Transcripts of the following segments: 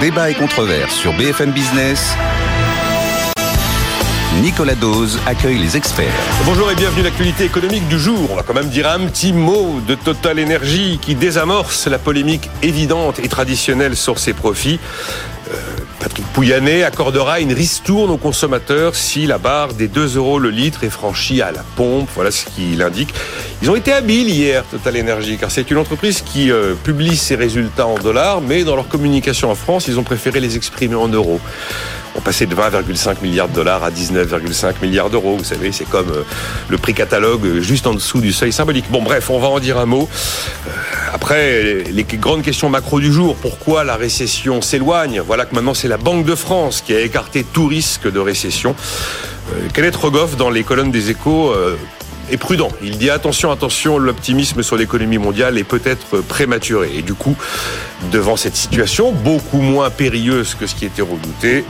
Débat et controverse sur BFM Business. Nicolas Dose accueille les experts. Bonjour et bienvenue à l'actualité économique du jour. On va quand même dire un petit mot de Total Energy qui désamorce la polémique évidente et traditionnelle sur ses profits. Euh, Patrick Pouyanné accordera une ristourne aux consommateurs si la barre des 2 euros le litre est franchie à la pompe. Voilà ce qu'il indique. Ils ont été habiles hier, Total Energy, car c'est une entreprise qui euh, publie ses résultats en dollars, mais dans leur communication en France, ils ont préféré les exprimer en euros. On passait de 20,5 milliards de dollars à 19,5 milliards d'euros. Vous savez, c'est comme euh, le prix catalogue euh, juste en dessous du seuil symbolique. Bon, bref, on va en dire un mot. Euh, après, les grandes questions macro du jour. Pourquoi la récession s'éloigne? Voilà que maintenant c'est la Banque de France qui a écarté tout risque de récession. Kenneth Rogoff, dans les colonnes des échos, est prudent. Il dit attention, attention, l'optimisme sur l'économie mondiale est peut-être prématuré. Et du coup, devant cette situation beaucoup moins périlleuse que ce qui était redouté,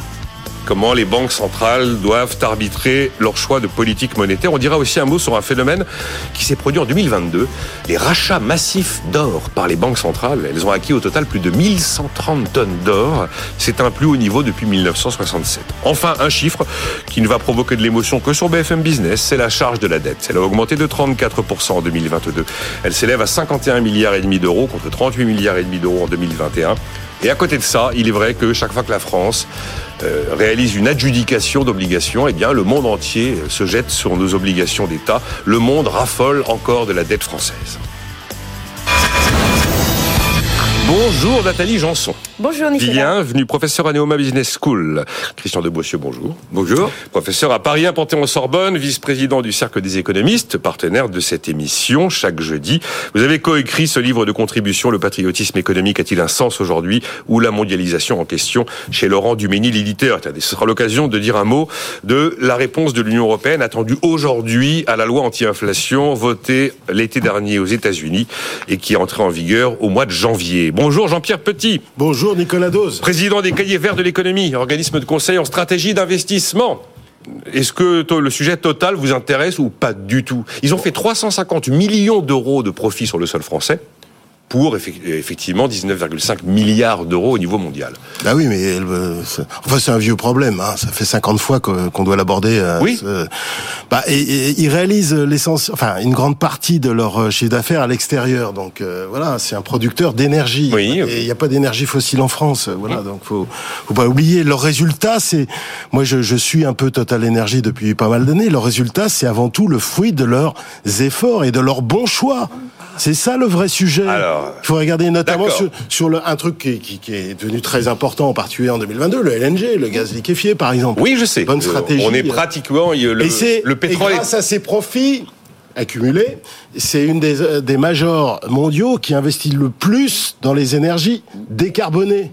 comment les banques centrales doivent arbitrer leur choix de politique monétaire. On dira aussi un mot sur un phénomène qui s'est produit en 2022, les rachats massifs d'or par les banques centrales. Elles ont acquis au total plus de 1130 tonnes d'or. C'est un plus haut niveau depuis 1967. Enfin, un chiffre qui ne va provoquer de l'émotion que sur BFM Business, c'est la charge de la dette. Elle a augmenté de 34% en 2022. Elle s'élève à 51 milliards et demi d'euros contre 38 milliards et demi d'euros en 2021. Et à côté de ça, il est vrai que chaque fois que la France euh, réalise une adjudication d'obligations, eh bien, le monde entier se jette sur nos obligations d'État. Le monde raffole encore de la dette française. Bonjour Nathalie Janson. Bonjour Nicolas. Bienvenue, professeur à Neoma Business School. Christian de Boissieu, bonjour. Bonjour. Professeur à Paris 1 Panthéon-Sorbonne, vice-président du Cercle des économistes, partenaire de cette émission chaque jeudi. Vous avez coécrit ce livre de contribution, Le patriotisme économique a-t-il un sens aujourd'hui ou la mondialisation en question chez Laurent Dumény, l'éditeur. Ce sera l'occasion de dire un mot de la réponse de l'Union européenne attendue aujourd'hui à la loi anti-inflation votée l'été dernier aux États-Unis et qui est entrée en vigueur au mois de janvier. Bonjour Jean-Pierre Petit. Bonjour. Nicolas Dose. Président des Cahiers Verts de l'économie, organisme de conseil en stratégie d'investissement. Est-ce que le sujet total vous intéresse ou pas du tout? Ils ont fait 350 millions d'euros de profit sur le sol français pour effectivement 19,5 milliards d'euros au niveau mondial. Ah oui, mais enfin c'est un vieux problème. Hein. Ça fait 50 fois qu'on doit l'aborder. Euh, oui. Bah, et, ils réalisent l'essence, enfin une grande partie de leur euh, chiffre d'affaires à l'extérieur. Donc euh, voilà, c'est un producteur d'énergie. Oui. Et il n'y a pas d'énergie fossile en France. Voilà, donc faut faut pas oublier. Leur résultat, c'est moi je, je suis un peu Total Energy depuis pas mal d'années. Leur résultat, c'est avant tout le fruit de leurs efforts et de leurs bons choix. C'est ça le vrai sujet. Alors, il faut regarder notamment sur, sur le, un truc qui, qui, qui, est devenu très important, en particulier en 2022, le LNG, le gaz liquéfié, par exemple. Oui, je sais. Bonne stratégie. On est pratiquement le, et le pétrole. Et grâce à ces profits accumulés, c'est une des, des majors mondiaux qui investit le plus dans les énergies décarbonées.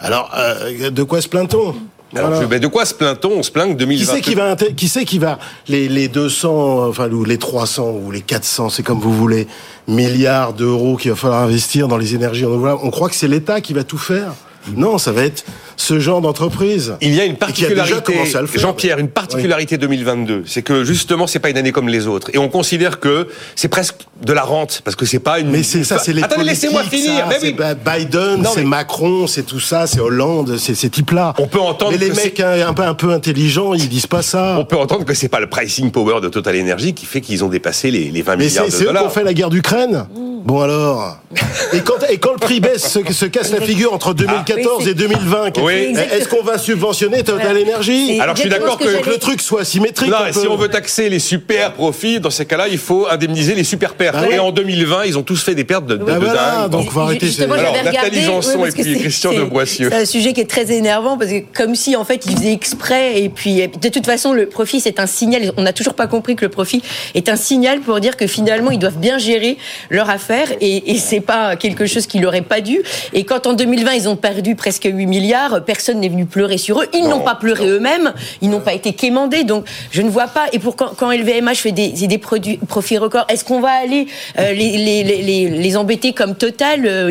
Alors, euh, de quoi se plaint-on? Alors, voilà. de quoi se plaint-on On se plaint que 2020. Qui c'est qui va, qui qui va les, les 200, enfin ou les 300 ou les 400, c'est comme vous voulez, milliards d'euros qu'il va falloir investir dans les énergies renouvelables. On croit que c'est l'État qui va tout faire. Non, ça va être ce genre d'entreprise. Il y a une particularité, Jean-Pierre, une particularité oui. 2022, c'est que justement c'est pas une année comme les autres, et on considère que c'est presque de la rente parce que c'est pas une. Mais c'est ça, c'est les. Attendez, laissez-moi finir. Ça, oui. Biden, c'est mais... Macron, c'est tout ça, c'est Hollande, c'est ces types-là. On peut entendre. Mais les mecs un peu un peu intelligents, ils disent pas ça. On peut entendre que c'est pas le pricing power de Total Energy qui fait qu'ils ont dépassé les, les 20 mais milliards de dollars. Mais c'est eux qui ont fait la guerre d'Ukraine. Bon alors. et quand et quand le prix baisse, se, se casse la figure entre 2014 ah. et 2020. Oui. Est-ce qu'on va subventionner Total Energy Alors je suis d'accord que, que, le truc soit symétrique. Non, si on veut taxer les super profits, dans ces cas-là, il faut indemniser les super pertes. Ah et en 2020, ils ont tous fait des pertes de, de, ah de voilà, dingue. Donc, on va arrêter. Justement, Alors, Nathalie Janson oui, et puis Christian de Boissieu. C'est un sujet qui est très énervant parce que comme si en fait ils faisaient exprès et puis de toute façon le profit c'est un signal. On n'a toujours pas compris que le profit est un signal pour dire que finalement ils doivent bien gérer leur affaire faire et, et c'est pas quelque chose qui leur est pas dû. Et quand en 2020 ils ont perdu presque 8 milliards, personne n'est venu pleurer sur eux. Ils n'ont pas pleuré eux-mêmes, ils n'ont pas été quémandés. Donc je ne vois pas. Et pour quand, quand LVMH fait des, des produits, profits records, est-ce qu'on va aller euh, les, les, les, les, embêter comme Total euh,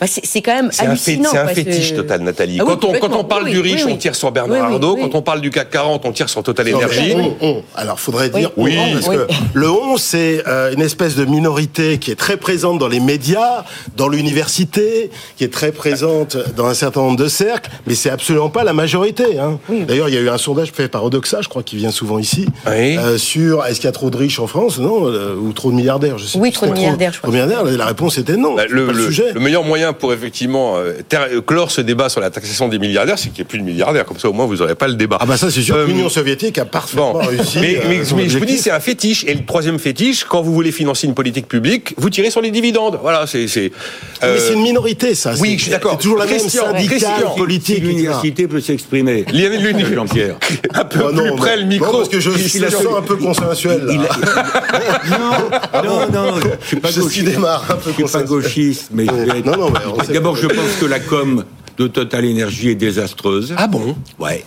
enfin, C'est quand même c'est hallucinant. C'est un, fétiche Total, Nathalie. Ah oui, quand, on, quand on parle oui, du riche, oui, on tire sur Bernard oui, Arnault. oui. Quand on parle du CAC 40, on tire sur Total Energy. Alors, faudrait dire Oui. on, parce Oui. que le on, c'est euh, une espèce de minorité qui est très présente dans les médias, dans l'université, qui est très présente dans un certain nombre de cercles, mais c'est absolument pas la majorité. Hein. D'ailleurs, il y a eu un sondage fait par Odoxa, je crois, qui vient souvent ici, Oui. euh, sur est-ce qu'il y a trop de riches en France, non, euh, ou trop de milliardaires, je sais Oui, trop de milliardaires, je crois. milliardaires, la réponse était non. Bah, le, pas le, le- sujet. le meilleur moyen pour effectivement euh, ter- clore ce débat sur la taxation des milliardaires, c'est qu'il n'y ait plus de milliardaires. Comme ça, au moins, vous n'aurez pas le débat. Ah bah ça, c'est sûr. Euh, L'Union soviétique a parfaitement Bon, réussi. mais, euh, mais- son mais je vous dis, c'est un fétiche. Et le troisième fétiche, quand vous voulez financer une politique publique, vous tirez sur les dividendes. Voilà, c'est. c'est, Mais c'est une minorité, ça. oui, C'est- je suis d'accord. C'est toujours la même syndicale Christian, politique. L'université peut s'exprimer. Lionel Lune- Jean-Pierre. un peu Ah non, plus non. près le Non, micro. parce que je, Il a- sens un peu consensuel. Là. Il a- non, non, non, je suis pas Je suis gauchiste. démarre un peu Je suis pas gauchiste, mais je vais être- Non, non, D'abord, je pense que la com de Total Energy est désastreuse. Ah bon? Ouais.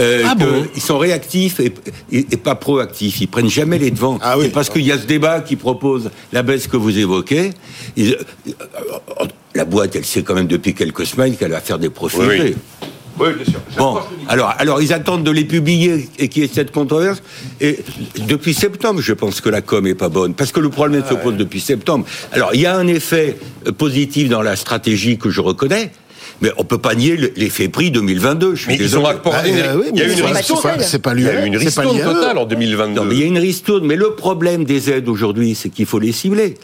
Euh, Ah bon? ils sont réactifs et, et- et pas proactifs. Ils prennent jamais les devants. Ah oui. Et parce qu'il y a ce débat qui propose la baisse que vous évoquez. ils- euh, la boîte, elle sait quand même depuis quelques semaines qu'elle va faire des profits. Oui, oui. Oui, bien sûr. Bon, alors, alors ils attendent de les publier et qu'il y ait cette controverse. Et depuis septembre, je pense que la com est pas bonne, parce que le problème se pose depuis septembre. Alors, il y a un effet euh, positif dans la stratégie que je reconnais, mais on peut pas nier le- l'effet prix 2022. Je suis Mais ils ont accordé. Ah, euh, oui, il y a une ristourne. c'est pas- Il y a une totale en 2022. Non, mais il y a une ristourne. Mais le problème des aides aujourd'hui, c'est qu'il faut les cibler.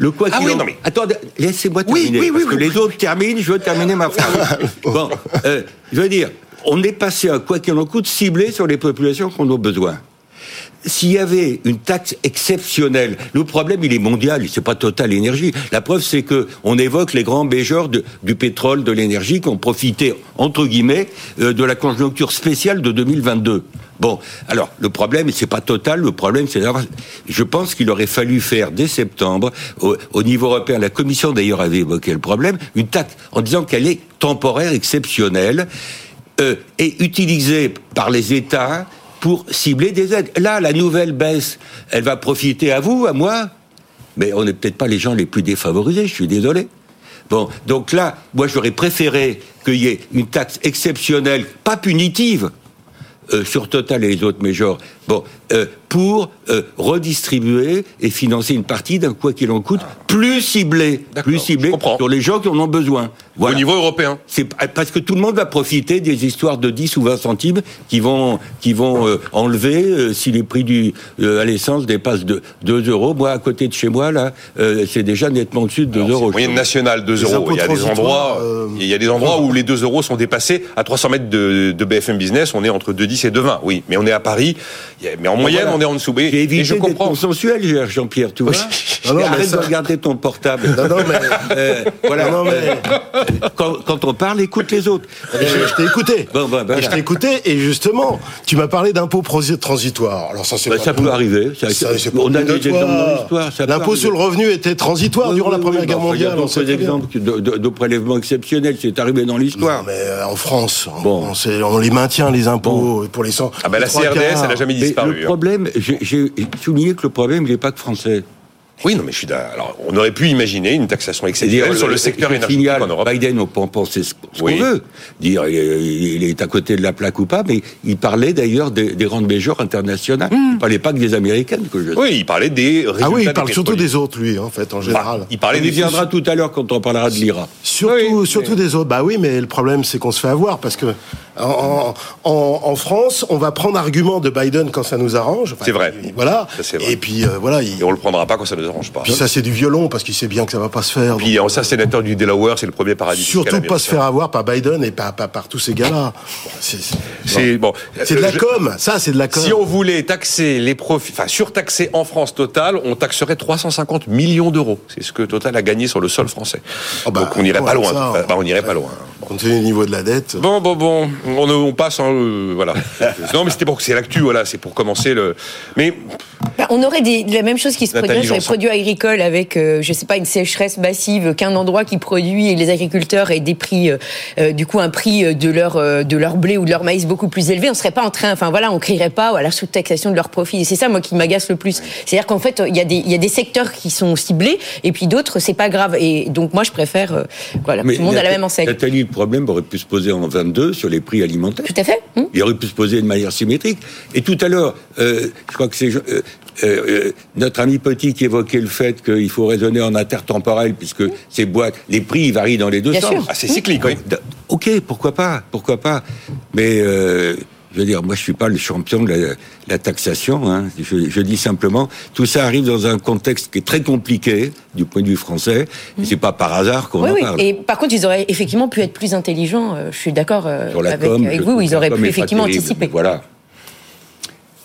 Le quoi Ah qu'il oui, en- non, mais- Attendez, laissez-moi terminer. oui, oui, parce que les autres terminent, je veux terminer ma phrase. bon, euh, je veux dire, on est passé à quoi qu'il en coûte ciblé sur les populations qui en ont besoin. S'il y avait une taxe exceptionnelle, le problème il est mondial, c'est pas Total Énergie. La preuve c'est que on évoque les grands bégeurs du pétrole, de l'énergie, qui ont profité entre guillemets euh, de la conjoncture spéciale de 2022. Bon, alors le problème c'est pas Total, le problème c'est d'avoir. Je pense qu'il aurait fallu faire dès septembre au, au niveau européen. La Commission d'ailleurs avait évoqué le problème, une taxe en disant qu'elle est temporaire, exceptionnelle euh, et utilisée par les États pour cibler des aides. Là, la nouvelle baisse, elle va profiter à vous, à moi, mais on n'est peut-être pas les gens les plus défavorisés, je suis désolé. Bon, donc là, moi j'aurais préféré qu'il y ait une taxe exceptionnelle, pas punitive, euh, sur Total et les autres majors, bon, euh, pour euh, redistribuer et financer une partie d'un quoi qu'il en coûte, plus ciblé, plus ciblé sur les gens qui en ont besoin. Voilà. Au niveau européen. C'est parce que tout le monde va profiter des histoires de 10 ou 20 centimes qui vont qui vont euh, enlever euh, si les prix du euh, à l'essence dépassent de 2 euros. Moi, à côté de chez moi, là, euh, c'est déjà nettement au-dessus de 2 Alors, euros. Moyenne nationale, 2 Les euros. Il y a des endroits, euh, il y a des endroits où les 2 euros sont dépassés. À 300 mètres de, de BFM Business, on est entre 2,10 et 2,20. Oui, mais on est à Paris. A- Mais en moyenne, voilà. on est en dessous. Et, J'ai et évité je comprends. consensuel, Jean-Pierre, tu vois. Non, non, mais Arrête ça- de regarder ton portable. Non, non, mais. Euh, voilà. Non, non, mais- Euh, quand, quand on parle, écoute les autres. Je, je t'ai écouté. Bon, bah, voilà. Je t'ai écouté et justement, tu m'as parlé d'impôts transitoires. Alors ça, c'est Bah, pas ça tout. peut arriver. Ça- Ça, c'est pas on a des exemples dans l'histoire. L'impôt sur le revenu était transitoire Oui, durant oui, la Première oui, Guerre bah, Il y a mondiale. on très bien. exemples de, de, de prélèvements exceptionnels. C'est arrivé dans Non, l'histoire. mais euh, en France, on, Bon. on les maintient les impôts pour les 100. Ah ben la CRDS, elle a jamais Mais disparu. le hein. problème, j'ai- j'ai souligné que le problème, il n'est pas que français. Oui, non, mais je suis d'accord. Alors, on aurait pu imaginer une taxation exceptionnelle sur le secteur énergétique en Europe. Biden, on peut en penser ce Oui. qu'on veut. Dire, il est- il à côté de la plaque ou pas, mais il parlait d'ailleurs des, des grandes majors internationales. Il ne parlait pas que des américaines, que je Oui, il parlait des résultats. Ah oui, il des parle surtout des autres, lui, en fait, en général. Bah, il parlait On des viendra tout à l'heure quand on parlera de l'IRA. Surtout, Oui, surtout mais- des autres. Bah oui, mais le problème, c'est qu'on se fait avoir parce que en, en, en France, on va prendre argument de Biden quand ça nous arrange. Enfin, C'est vrai. Voilà. Ça, c'est vrai. Et puis euh, voilà. Il, Et on le prendra pas quand ça ne nous arrange pas. puis ça, c'est du violon parce qu'il sait bien que ça va pas se faire. Puis, Donc, ça, sénateur du Delaware, c'est le premier paradis surtout pas se faire avoir par Biden et pas par tous ces gars-là. C'est- bon. C'est de la Je- com. Ça, c'est de la com. Si on voulait taxer les profits, enfin surtaxer en France Total, on taxerait 350 millions d'euros. C'est ce que Total a gagné sur le sol français. Oh bah, Donc on n'irait pas loin. ça, Bah, on n'irait pas loin. Compte tenu du niveau de la dette. Bon, bon, bon, on, on passe, hein, euh, voilà. non, mais c'était pour que c'est l'actu, voilà, c'est pour commencer le. Mais Bah, on aurait des, la même chose qui se produit sur les produits agricoles avec, euh, je sais pas, une sécheresse massive, qu'un endroit qui produit et les agriculteurs aient des prix, euh, euh, du coup, un prix de leur de leur blé ou de leur maïs beaucoup plus élevé. On serait pas en train, enfin voilà, on crierait pas à la sous-taxation de leurs profits. Et c'est ça, moi, qui m'agace le plus. C'est-à-dire qu'en fait, il y a des il y a des secteurs qui sont ciblés et puis d'autres, c'est pas grave. Et donc moi, je préfère, voilà, tout le monde a la même enseigne. Nathalie, le problème aurait pu se poser en 22 sur les prix alimentaires. Tout à fait. Hum. Il aurait pu se poser de manière symétrique. Et tout à l'heure, je crois que c'est euh, euh, notre ami Petit qui évoquait le fait qu'il faut raisonner en intertemporel puisque ces boîtes, les prix varient dans les deux sens. Ah, c'est cyclique, oui. Ok, pourquoi pas, pourquoi pas. Mais euh, je veux dire, moi, je suis pas le champion de la, taxation. Hein. Je, dis simplement, tout ça arrive dans un contexte qui est très compliqué du point de vue français. Et c'est pas par hasard qu'on en oui. parle. Et par contre, ils auraient effectivement pu être plus intelligents. Je suis d'accord avec, avec vous. Ils auraient pu effectivement anticiper. Voilà.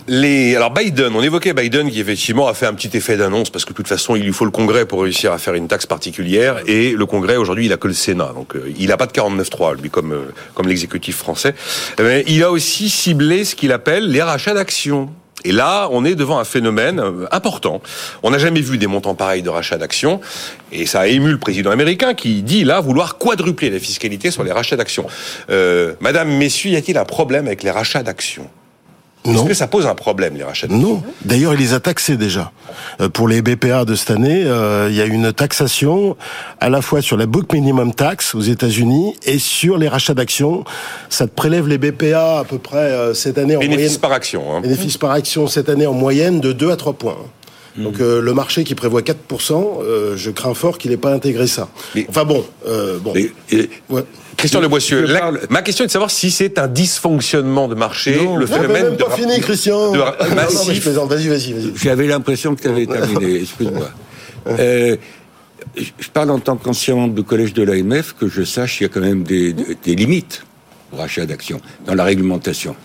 Les... Alors Biden, on évoquait Biden qui effectivement a fait un petit effet d'annonce parce que de toute façon il lui faut le Congrès pour réussir à faire une taxe particulière et le Congrès aujourd'hui il a que le Sénat donc euh, il n'a pas de 49-3 lui comme euh, comme l'exécutif français. Mais il a aussi ciblé ce qu'il appelle les rachats d'actions. Et là, on est devant un phénomène euh, important. On n'a jamais vu des montants pareils de rachats d'actions. Et ça a ému le président américain qui dit là vouloir quadrupler la fiscalité sur les rachats d'actions. Euh, Madame, messieurs, y a-t-il un problème avec les rachats d'actions? Est-ce que ça pose un problème, les rachats Non. D'ailleurs, il les a taxés déjà. Euh, pour les BPA de cette année, euh, il y a une taxation à la fois sur la book minimum tax aux États-Unis et sur les rachats d'actions. Ça te prélève les BPA à peu près euh, cette année en Bénéfice par action. Hein. Bénéfice par action cette année en moyenne de 2 à 3 points. Donc le marché qui prévoit 4%, je crains fort qu'il n'ait pas intégré ça. enfin bon, bon. ouais. Christian Le Boissieu, ma question est de savoir si c'est un dysfonctionnement de marché, le phénomène même pas fini, Christian. De... Vas-y, vas-y, vas-y. J'avais l'impression que tu avais terminé. Excuse-moi. Euh, je parle en tant qu'ancien du collège de l'AMF que je sache qu'il y a quand même des, des limites rachat d'actions dans la réglementation.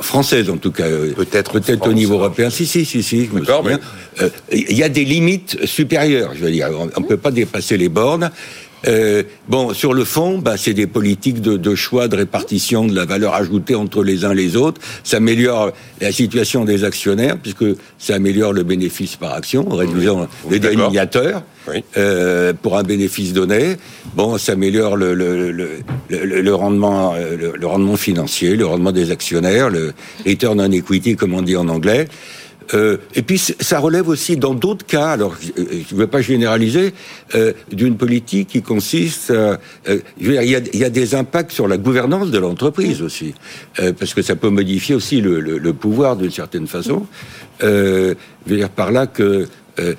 française en tout cas, euh, peut-être peut-être au niveau européen. Si si si si, je me souviens. Euh, il y a des limites supérieures. Je veux dire, on ne peut pas dépasser les bornes. Euh, bon, sur le fond, bah, c'est des politiques de, de, choix, de répartition de la valeur ajoutée entre les uns et les autres. Ça améliore la situation des actionnaires, puisque ça améliore le bénéfice par action, en réduisant les dénominateurs euh, pour un bénéfice donné. Bon, ça améliore le, le, le, le rendement, euh, le, rendement financier, le rendement des actionnaires, le return on equity, comme on dit en anglais. Euh, et puis ça relève aussi dans d'autres cas, alors je ne veux pas généraliser, euh, d'une politique qui consiste, euh, il, y a, des impacts sur la gouvernance de l'entreprise aussi, euh, parce que ça peut modifier aussi le, pouvoir d'une certaine façon. Euh, je veux dire par là que euh,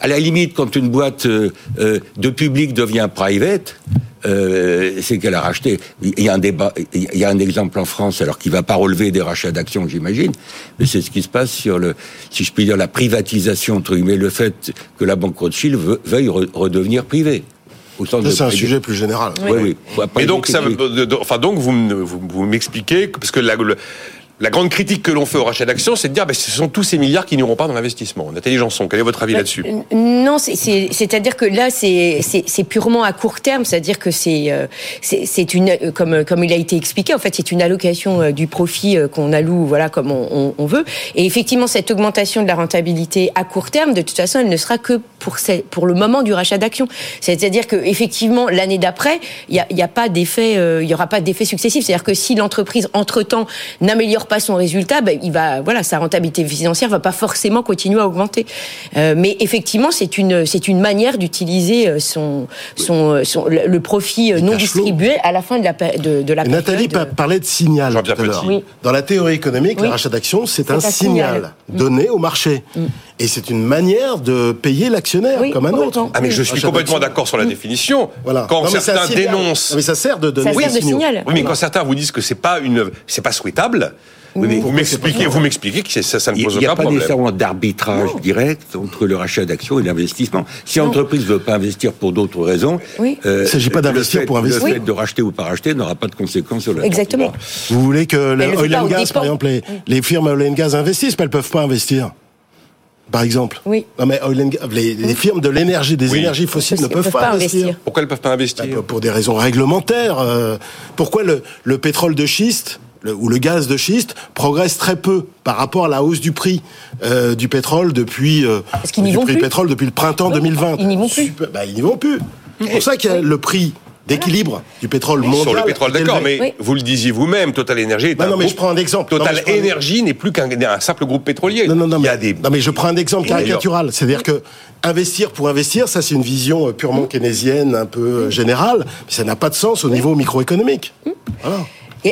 à la limite, quand une boîte euh, euh, de public devient private, c'est qu'elle a racheté. Il y a un débat, il y a un exemple en France, alors qui va pas relever des rachats d'actions, j'imagine, mais c'est ce qui se passe sur le, si je puis dire, la privatisation entre guillemets, le fait que la banque Rothschild veuille redevenir privée. C'est un sujet plus général. Oui, oui. Et donc, ça, enfin, donc vous, vous, vous m'expliquez parce que la, le, la grande critique que l'on fait au rachat d'actions, c'est de dire que bah, ce sont tous ces milliards qui n'iront pas dans l'investissement. Nathalie Janson, quel est votre avis bah, là-dessus? Non, c'est-à-dire que là, c'est purement à court terme, c'est-à-dire que c'est euh, c'est une comme comme il a été expliqué, en fait, c'est une allocation euh, du profit euh, qu'on alloue, voilà, comme on, on, veut. Et effectivement, cette augmentation de la rentabilité à court terme, de toute façon, elle ne sera que pour pour le moment du rachat d'actions. C'est-à-dire que effectivement, l'année d'après, il y a, y a pas d'effet, il y aura pas d'effet successif. C'est-à-dire que si l'entreprise entre temps n'améliore pas son résultat, ben, il va, voilà, sa rentabilité financière va pas forcément continuer à augmenter. Euh, mais effectivement, c'est une, c'est une manière d'utiliser euh, son, son, euh, son, le profit non distribué à la fin de la, de, de la période. Nathalie parlait de signal tout à oui. Dans la théorie économique, le rachat d'actions, c'est un, signal, donné au marché. Mm. Et c'est une manière de payer l'actionnaire comme un autre. Ah mais je suis complètement d'accord sur la définition. Voilà. Quand certains dénoncent, mais ça sert de donner ça sert de signal. Oui, mais quand certains vous disent que c'est pas une, c'est pas souhaitable. vous m'expliquez, vous m'expliquez que ça, ça ne pose aucun problème. Il n'y a pas nécessairement d'arbitrage direct entre le rachat d'actions et l'investissement. Si l'entreprise ne veut pas investir pour d'autres raisons, oui. euh, il ne s'agit pas d'investir pour investir. Le fait de racheter ou pas racheter n'aura pas de conséquences sur la Exactement. Vous voulez que le oil and gas, par exemple, les, les firmes oil and gas investissent, mais elles ne peuvent pas investir par exemple. Oui. Non mais les, firmes de l'énergie, des énergies fossiles ne peuvent, pas, investir. Pourquoi elles peuvent pas investir bah, Pour des raisons réglementaires. Euh, pourquoi le, le pétrole de schiste le, ou le gaz de schiste progresse très peu par rapport à la hausse du prix euh, du pétrole depuis euh, du prix pétrole depuis le printemps 2020. ils n'y vont plus. Super- bah, ils n'y vont plus. C'est pour ça qu'il y a le prix d'équilibre du pétrole mondial. Sur le pétrole, d'accord, mais Oui. vous le disiez vous-même, Total Energy est Bah un non, mais groupe- je prends un exemple. Total mais Energy n'est plus qu'un un simple groupe pétrolier. Non, non, non, Il y a mais, des... non, mais je prends un exemple caricatural. C'est-à-dire que investir pour investir, ça c'est une vision euh, purement keynésienne, un peu euh, générale, mais ça n'a pas de sens au niveau microéconomique. Voilà.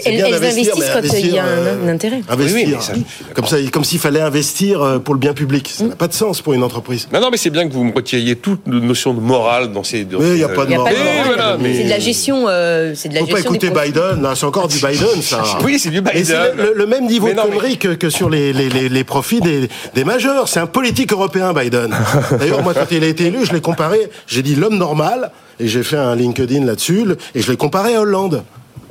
Elles, bien elles d'investir, investissent mais quand il y a un, investir, un intérêt. Investir. Oui, oui, mais ça, comme ça, comme s'il fallait investir euh, pour le bien public. Ça n'a pas de sens pour une entreprise. Non, non, mais c'est bien que vous me retiriez toute notion de morale dans ces... dans Mais il pas n'y a pas de morale. Voilà, mais- C'est de la gestion. euh, c'est de la Faut pas gestion des écouter. Biden, là, c'est encore du Biden, ça. Oui, c'est du Biden. Mais c'est le, le même niveau Mais de non, mais- conneries que, que sur les, les, les, les profits des, des majeurs. C'est un politique européen, Biden. D'ailleurs, moi, quand il a été élu, je l'ai comparé, j'ai dit l'homme normal, et j'ai fait un LinkedIn là-dessus, et je l'ai comparé à Hollande.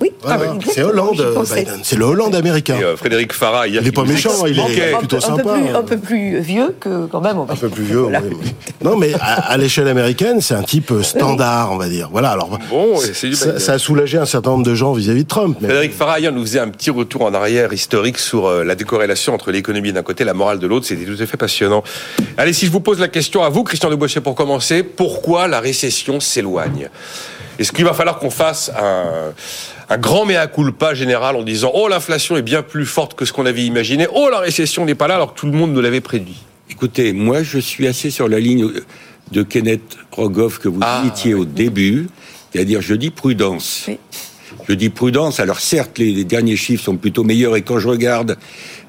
Oui, Voilà. Ah oui, c'est Hollande. Biden. C'est le Hollande américain. Et, euh, Frédéric Farah, hier, Il est qui pas méchant, il est- Un plutôt peu- un peu sympa, plus- hein. Un peu plus vieux que quand même. on va Un peu plus vieux. Voilà. oui. Non, mais à, à l'échelle américaine, c'est un type euh, standard, on va dire. Voilà. Alors, Bon, et c'est du ça, a soulagé un certain nombre de gens vis-à-vis de Trump. Mais... Frédéric Farah hier nous faisait un petit retour en arrière historique sur euh, la décorrélation entre l'économie d'un côté et la morale de l'autre. C'était tout à fait passionnant. Allez, si je vous pose la question à vous, Christian de pour commencer, pourquoi la récession s'éloigne? Est-ce qu'il va falloir qu'on fasse un, un grand mea culpa général en disant Oh, l'inflation est bien plus forte que ce qu'on avait imaginé, oh, la récession n'est pas là alors que tout le monde nous l'avait prédit Écoutez, moi, je suis assez sur la ligne de Kenneth Rogoff que vous Ah, citiez au début, c'est-à-dire je dis prudence. Oui. Je dis prudence. Alors certes, les, les derniers chiffres sont plutôt meilleurs et quand je regarde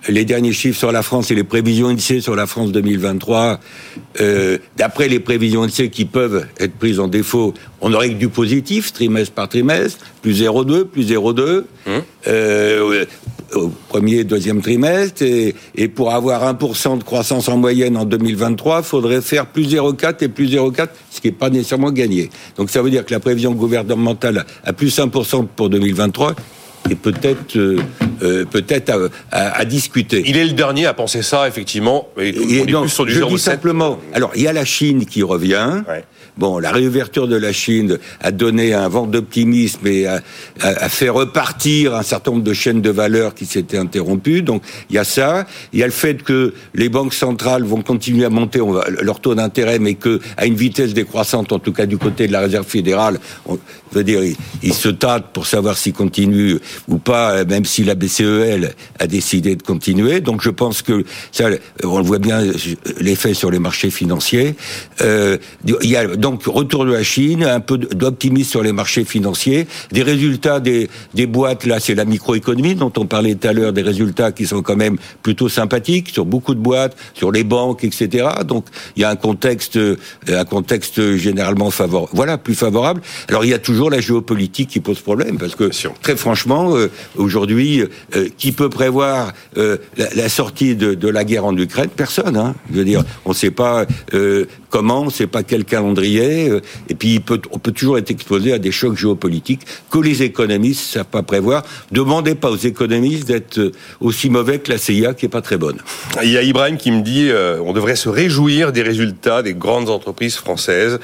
les derniers chiffres sur la France et les prévisions INSEE sur la France 2023, euh, d'après les prévisions INSEE qui peuvent être prises en défaut, on aurait que du positif trimestre par trimestre, plus 0,2, plus 0,2 euh, au premier et deuxième trimestre. Et, et pour avoir 1% de croissance en moyenne en 2023, il faudrait faire plus 0,4 et plus 0,4, ce qui n'est pas nécessairement gagné. Donc ça veut dire que la prévision gouvernementale à plus 1% pour 2023 est peut-être euh, euh, peut-être à, à- à discuter. Il est le dernier à penser ça, effectivement. Et, Et on est plus sur du je dis 0,7. simplement. Alors, il y a la Chine qui revient. Ouais. Bon, la réouverture de la Chine a donné un vent d'optimisme et a, fait repartir un certain nombre de chaînes de valeur qui s'étaient interrompues. Donc, il y a ça. Il y a le fait que les banques centrales vont continuer à monter leur taux d'intérêt, mais que à une vitesse décroissante, en tout cas du côté de la Réserve fédérale. On je veux dire, ils, se tâtent pour savoir s'ils continuent ou pas, même si la BCE, elle, a décidé de continuer. Donc, je pense que ça, on le voit bien, l'effet sur les marchés financiers. Euh, il y a donc retour de la Chine, un peu d'optimisme sur les marchés financiers, des résultats des, des boîtes, là c'est la microéconomie dont on parlait tout à l'heure, des résultats qui sont quand même plutôt sympathiques sur beaucoup de boîtes, sur les banques, etc. Donc il y a un contexte, euh, un contexte généralement favorable, voilà, plus favorable. Alors il y a toujours la géopolitique qui pose problème parce que très franchement, euh, aujourd'hui, euh, qui peut prévoir euh, la, la sortie de, de la guerre en Ukraine? Personne. Hein. Je veux dire, on ne sait pas comment, on ne sait pas quel calendrier, euh, et puis il peut, on peut toujours être exposé à des chocs géopolitiques que les économistes ne savent pas prévoir. Demandez pas aux économistes d'être euh, aussi mauvais que la CIA, qui est pas très bonne. Il y a Ibrahim qui me dit euh, on devrait se réjouir des résultats des grandes entreprises françaises.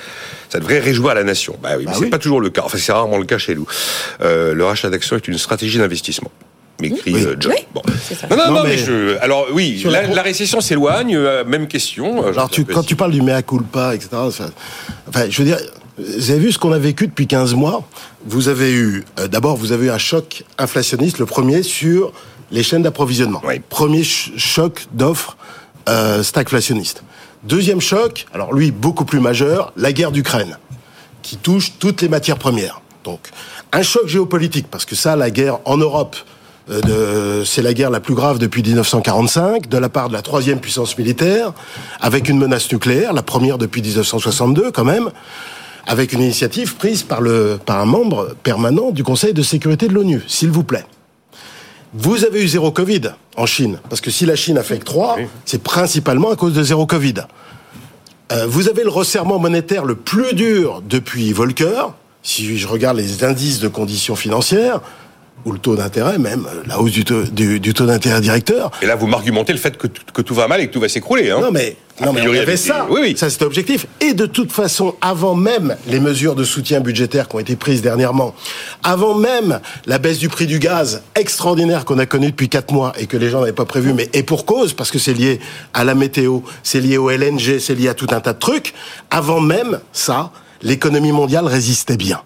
Ça devrait réjouir la nation. Bah oui, mais c'est oui. pas toujours le cas. Enfin, c'est rarement le cas chez nous. Euh, le rachat d'actions est une stratégie d'investissement. M'écrit Oui. euh, John. Oui, Bon. c'est ça. Non, non, non, Non, mais, mais- je. Alors oui, la, la- la récession s'éloigne. euh, même question. euh, Alors, tu, quand si- tu parles du mea culpa, etc., ça- enfin, je veux dire, vous avez vu ce qu'on a vécu depuis 15 mois? Vous avez eu, euh, d'abord, vous avez eu un choc inflationniste, le premier sur les chaînes d'approvisionnement. Oui. Premier ch- choc d'offres euh, stagflationniste. Deuxième choc, alors lui, beaucoup plus majeur, la guerre d'Ukraine, qui touche toutes les matières premières. Donc, un choc géopolitique, parce que ça, la guerre en Europe, euh, de- c'est la guerre la plus grave depuis 1945, de la part de la troisième puissance militaire, avec une menace nucléaire, la première depuis 1962 quand même, avec une initiative prise par, le, par un membre permanent du Conseil de sécurité de l'ONU, s'il vous plaît. Vous avez eu zéro Covid en Chine, parce que si la Chine a fait que 3, c'est principalement à cause de zéro Covid. Euh, vous avez le resserrement monétaire le plus dur depuis Volcker. Si je regarde les indices de conditions financières, ou le taux d'intérêt même, la hausse du taux, du, du taux d'intérêt directeur. Et là, vous m'argumentez le fait que, que, tout va mal et que tout va s'écrouler. Hein. Non mais, non, mais il y avait ça. Oui, oui. Ça, c'était objectif. Et de toute façon, avant même les mesures de soutien budgétaire qui ont été prises dernièrement, avant même la baisse du prix du gaz extraordinaire qu'on a connu depuis quatre mois et que les gens n'avaient pas prévu, mais et pour cause, parce que c'est lié à la météo, c'est lié au LNG, c'est lié à tout un tas de trucs, avant même ça, l'économie mondiale résistait bien.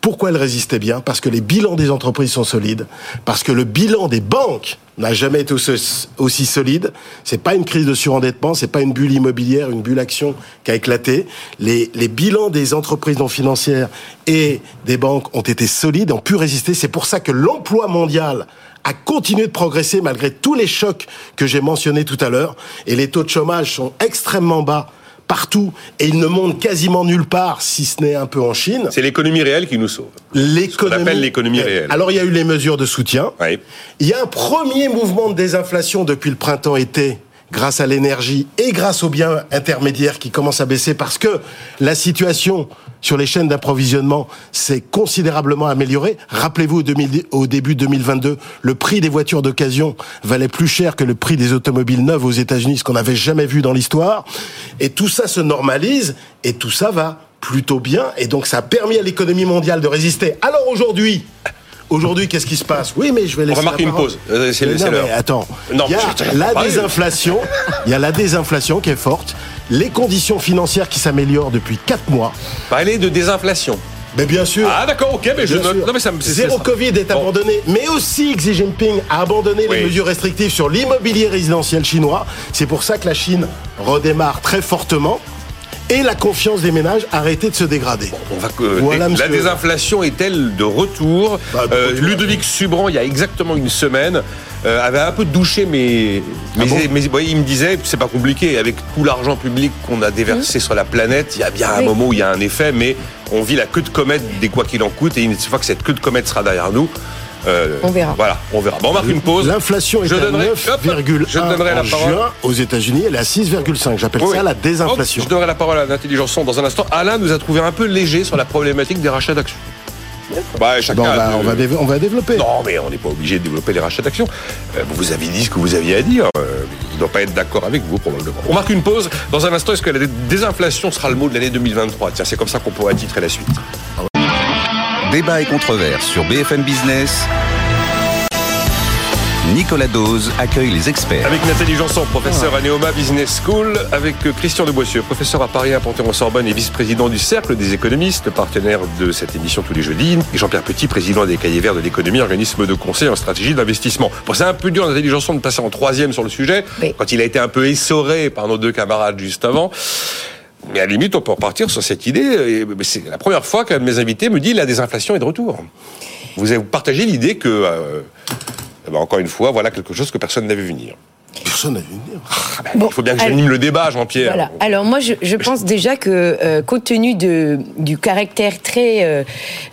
Pourquoi elle résistait bien? Parce que les bilans des entreprises sont solides, parce que le bilan des banques n'a jamais été aussi solide. C'est pas une crise de surendettement, c'est pas une bulle immobilière, une bulle action qui a éclaté. Les, les bilans des entreprises non financières et des banques ont été solides, ont pu résister. C'est pour ça que l'emploi mondial a continué de progresser malgré tous les chocs que j'ai mentionnés tout à l'heure. Et les taux de chômage sont extrêmement bas partout et il ne monte quasiment nulle part, si ce n'est un peu en Chine. C'est l'économie réelle qui nous sauve. L'économie. On appelle l'économie réelle. Alors il y a eu les mesures de soutien. Oui. Il y a un premier mouvement de désinflation depuis le printemps-été grâce à l'énergie et grâce aux biens intermédiaires qui commencent à baisser parce que la situation sur les chaînes d'approvisionnement s'est considérablement améliorée. Rappelez-vous, au début 2022, le prix des voitures d'occasion valait plus cher que le prix des automobiles neuves aux États-Unis, ce qu'on n'avait jamais vu dans l'histoire. Et tout ça se normalise et tout ça va plutôt bien. Et donc ça a permis à l'économie mondiale de résister. Alors aujourd'hui, Aujourd'hui, qu'est-ce qui se passe Oui, mais je vais laisser. On va marquer une pause. Euh, c'est mais attends. Non, il y a la désinflation. Il y a la désinflation qui est forte. Les conditions financières qui s'améliorent depuis 4 mois. Parler de désinflation. Mais bien sûr. Ah d'accord, ok, mais je note. Non, mais ça, Zéro Covid est abandonné, mais aussi Xi Jinping a abandonné les mesures restrictives sur l'immobilier résidentiel chinois. C'est pour ça que la Chine redémarre très fortement et la confiance des ménages a arrêté de se dégrader. on va la désinflation est-elle de retour bah, euh, Ludovic Subran, il y a exactement une semaine, euh, avait un peu douché mais mais, ah il me disait c'est pas compliqué avec tout l'argent public qu'on a déversé mmh. sur la planète, il y a bien un moment où il y a un effet, mais on vit la queue de comète des quoi qu'il en coûte et une fois que cette queue de comète sera derrière nous, euh, on verra. Voilà, on verra. Bon, on marque une pause. L'inflation est à 9,1 en juin. Aux États-Unis, elle est à 6,5. J'appelle ça la désinflation. je donnerai la parole à l'intelligence dans un instant. Alain nous a trouvé un peu léger sur la problématique des rachats d'actions. Bah, chacun on, va, on, va développer. Non, mais on n'est pas obligé de développer les rachats d'actions. Euh, vous avez dit ce que vous aviez à dire. Euh, il ne doit pas être d'accord avec vous, probablement. On marque une pause. Dans un instant, est-ce que la désinflation sera le mot de l'année 2023 Tiens, c'est comme ça qu'on pourrait titrer la suite. Débat et controverse sur BFM Business. Nicolas Dose accueille les experts. Avec Nathalie Janson, professeur à Neoma Business School, avec Christian de Boissieu, professeur à Paris à Panthéon-Sorbonne et vice-président du Cercle des économistes, partenaire de cette émission tous les jeudis, et Jean-Pierre Petit, président des Cahiers Verts de l'économie, organisme de conseil en stratégie d'investissement. Bon, c'est un peu dur, Nathalie Janson, de passer en troisième sur le sujet, quand il a été un peu essoré par nos deux camarades juste avant. Mais à la limite, on peut repartir sur cette idée. C'est la première fois qu'un de mes invités me dit la désinflation est de retour. Vous avez partagé l'idée que, euh, eh ben, encore une fois, voilà quelque chose que personne n'avait vu venir. Personne n'a vu venir. Ah ben, il faut bien que j'anime le débat, Jean-Pierre. Voilà. Alors moi, je, je pense déjà que, euh, compte tenu de, du caractère très euh,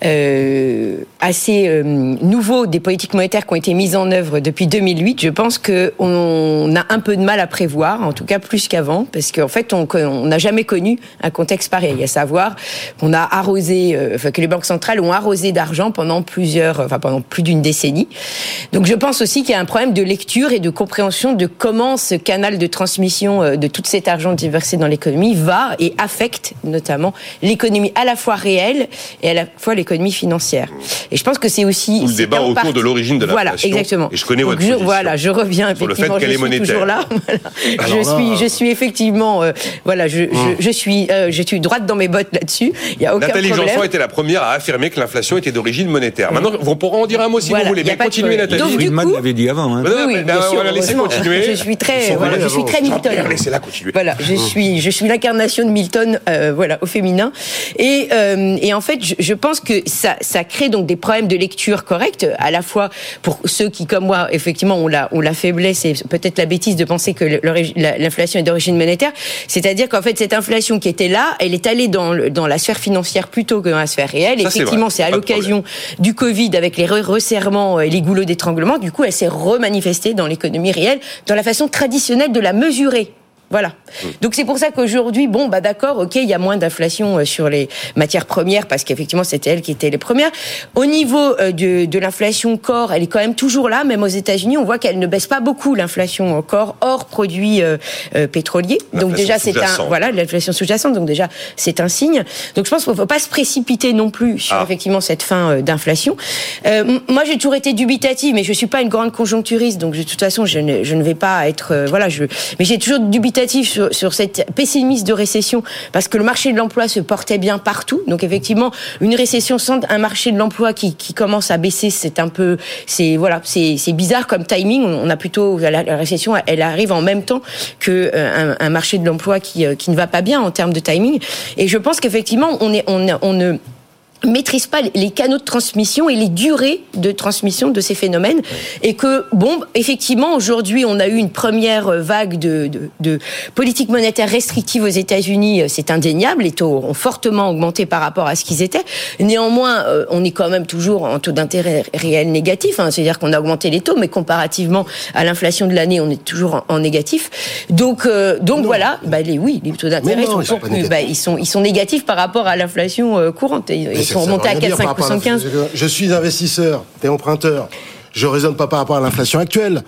euh, assez euh, nouveau des politiques monétaires qui ont été mises en œuvre depuis 2008, je pense qu'on a un peu de mal à prévoir, en tout cas plus qu'avant, parce qu'en fait, on n'a jamais connu un contexte pareil. À savoir qu'on a arrosé, euh, enfin que les banques centrales ont arrosé d'argent pendant plusieurs, enfin pendant plus d'une décennie. Donc je pense aussi qu'il y a un problème de lecture et de compréhension de comment ce canal de transmission euh, de tout cet argent déversé dans l'économie va et affecte notamment l'économie à la fois réelle et à la fois l'économie financière. Et je pense que c'est aussi le débat autour de l'origine de la Voilà, exactement. Et je connais votre je, Voilà, je reviens effectivement. le fait je suis toujours là. je suis, je suis effectivement, euh, voilà, je, hum. je, suis, euh, je suis droite dans mes bottes là-dessus. Il y a aucun Nathalie problème. Janson était la première à affirmer que l'inflation était d'origine monétaire. Maintenant, vous pourrez en dire un mot si voilà, vous voulez. Mais continuez, Nathalie. Donc, Friedman l'avait dit avant. Hein. Oui, oui, bien sûr, laissez continuer. Je suis très, voilà, je suis très Milton. Laissez-la continuer. Voilà, je suis, je suis l'incarnation de Milton, euh, voilà, au féminin. Et, euh, et en fait, je, je pense que ça, ça crée donc des problèmes de lecture correcte, à la fois pour ceux qui, comme moi, effectivement, ont la, ont la faiblesse et peut-être la bêtise de penser que l'inflation est d'origine monétaire. C'est-à-dire qu'en fait, cette inflation qui était là, elle est allée dans, dans la sphère financière plutôt que dans la sphère réelle. Ça, effectivement, c'est à l'occasion du Covid avec les resserrements et les goulots d'étranglement. Du coup, elle s'est remanifestée dans l'économie réelle, dans la façon traditionnelle de la mesurer Voilà. Donc c'est pour ça qu'aujourd'hui, bon, bah d'accord, ok, il y a moins d'inflation euh, sur les matières premières parce qu'effectivement c'était elles qui étaient les premières. Au niveau euh, de, de l'inflation corps, elle est quand même toujours là, même aux États-Unis, on voit qu'elle ne baisse pas beaucoup l'inflation corps hors produits euh, pétroliers. Donc déjà c'est un voilà l'inflation sous-jacente. Donc déjà c'est un signe. Donc je pense qu'il ne faut pas se précipiter non plus sur ah. effectivement cette fin d'inflation. moi j'ai toujours été dubitative, mais je suis pas une grande conjoncturiste, donc de toute façon je ne, je ne vais pas être voilà je mais j'ai toujours dubitative sur, cette pessimisme de récession parce que le marché de l'emploi se portait bien partout. Donc effectivement, une récession sans un marché de l'emploi qui, qui commence à baisser, c'est un peu, c'est voilà, c'est bizarre comme timing. On a plutôt la, récession, elle arrive en même temps que euh, un, un marché de l'emploi qui, euh, qui ne va pas bien en termes de timing. Et je pense qu'effectivement, on est on, on ne maîtrise pas les canaux de transmission et les durées de transmission de ces phénomènes. Et que bon effectivement aujourd'hui on a eu une première vague de, de, de politique monétaire restrictive aux États-Unis c'est indéniable. Les taux ont fortement augmenté par rapport à ce qu'ils étaient. Néanmoins euh, on est quand même toujours en taux d'intérêt réel négatif hein, c'est-à-dire qu'on a augmenté les taux mais comparativement à l'inflation de l'année on est toujours en, négatif. Donc euh, donc voilà. Bah les oui les taux d'intérêt sont, bah, ils sont ils sont négatifs par rapport à l'inflation euh, courante sont remontés à 4,75. Je suis investisseur, t'es emprunteur. Je raisonne pas par rapport à l'inflation actuelle.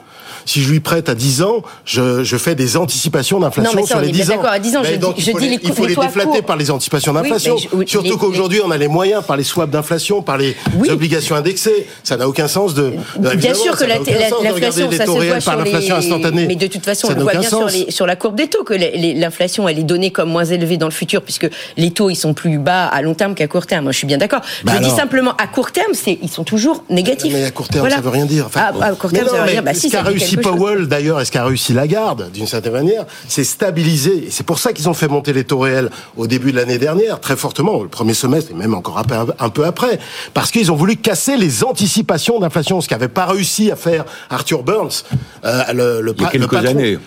Si je lui prête à 10 ans, je, je fais des anticipations d'inflation sur les 10 ans. D'accord, à 10 ans, je, donc, je il dis les Il faut les, déflater par les anticipations d'inflation. Surtout qu'aujourd'hui, on a les moyens par les swaps d'inflation, par les obligations indexées. Ça n'a aucun sens de. Bien sûr que l'inflation, ça se voit sur les. Instantanée. Mais de toute façon, on voit bien sur, la courbe des taux que l'inflation, elle est donnée comme moins élevée dans le futur, puisque les taux, ils sont plus bas à long terme qu'à court terme. Moi, je suis bien d'accord. Bah je dis simplement, à court terme, ils sont toujours négatifs. Mais à court terme, ça veut rien dire. Ah, à court terme, ça veut rien dire. Bah, si, ça réussi Powell, d'ailleurs, est-ce qu'a réussi Lagarde, d'une certaine manière, c'est stabiliser. Et c'est pour ça qu'ils ont fait monter les taux réels au début de l'année dernière, très fortement, le premier semestre et même encore un peu, après, parce qu'ils ont voulu casser les anticipations d'inflation, ce qu'avait pas réussi à faire Arthur Burns, euh, le, le, patron,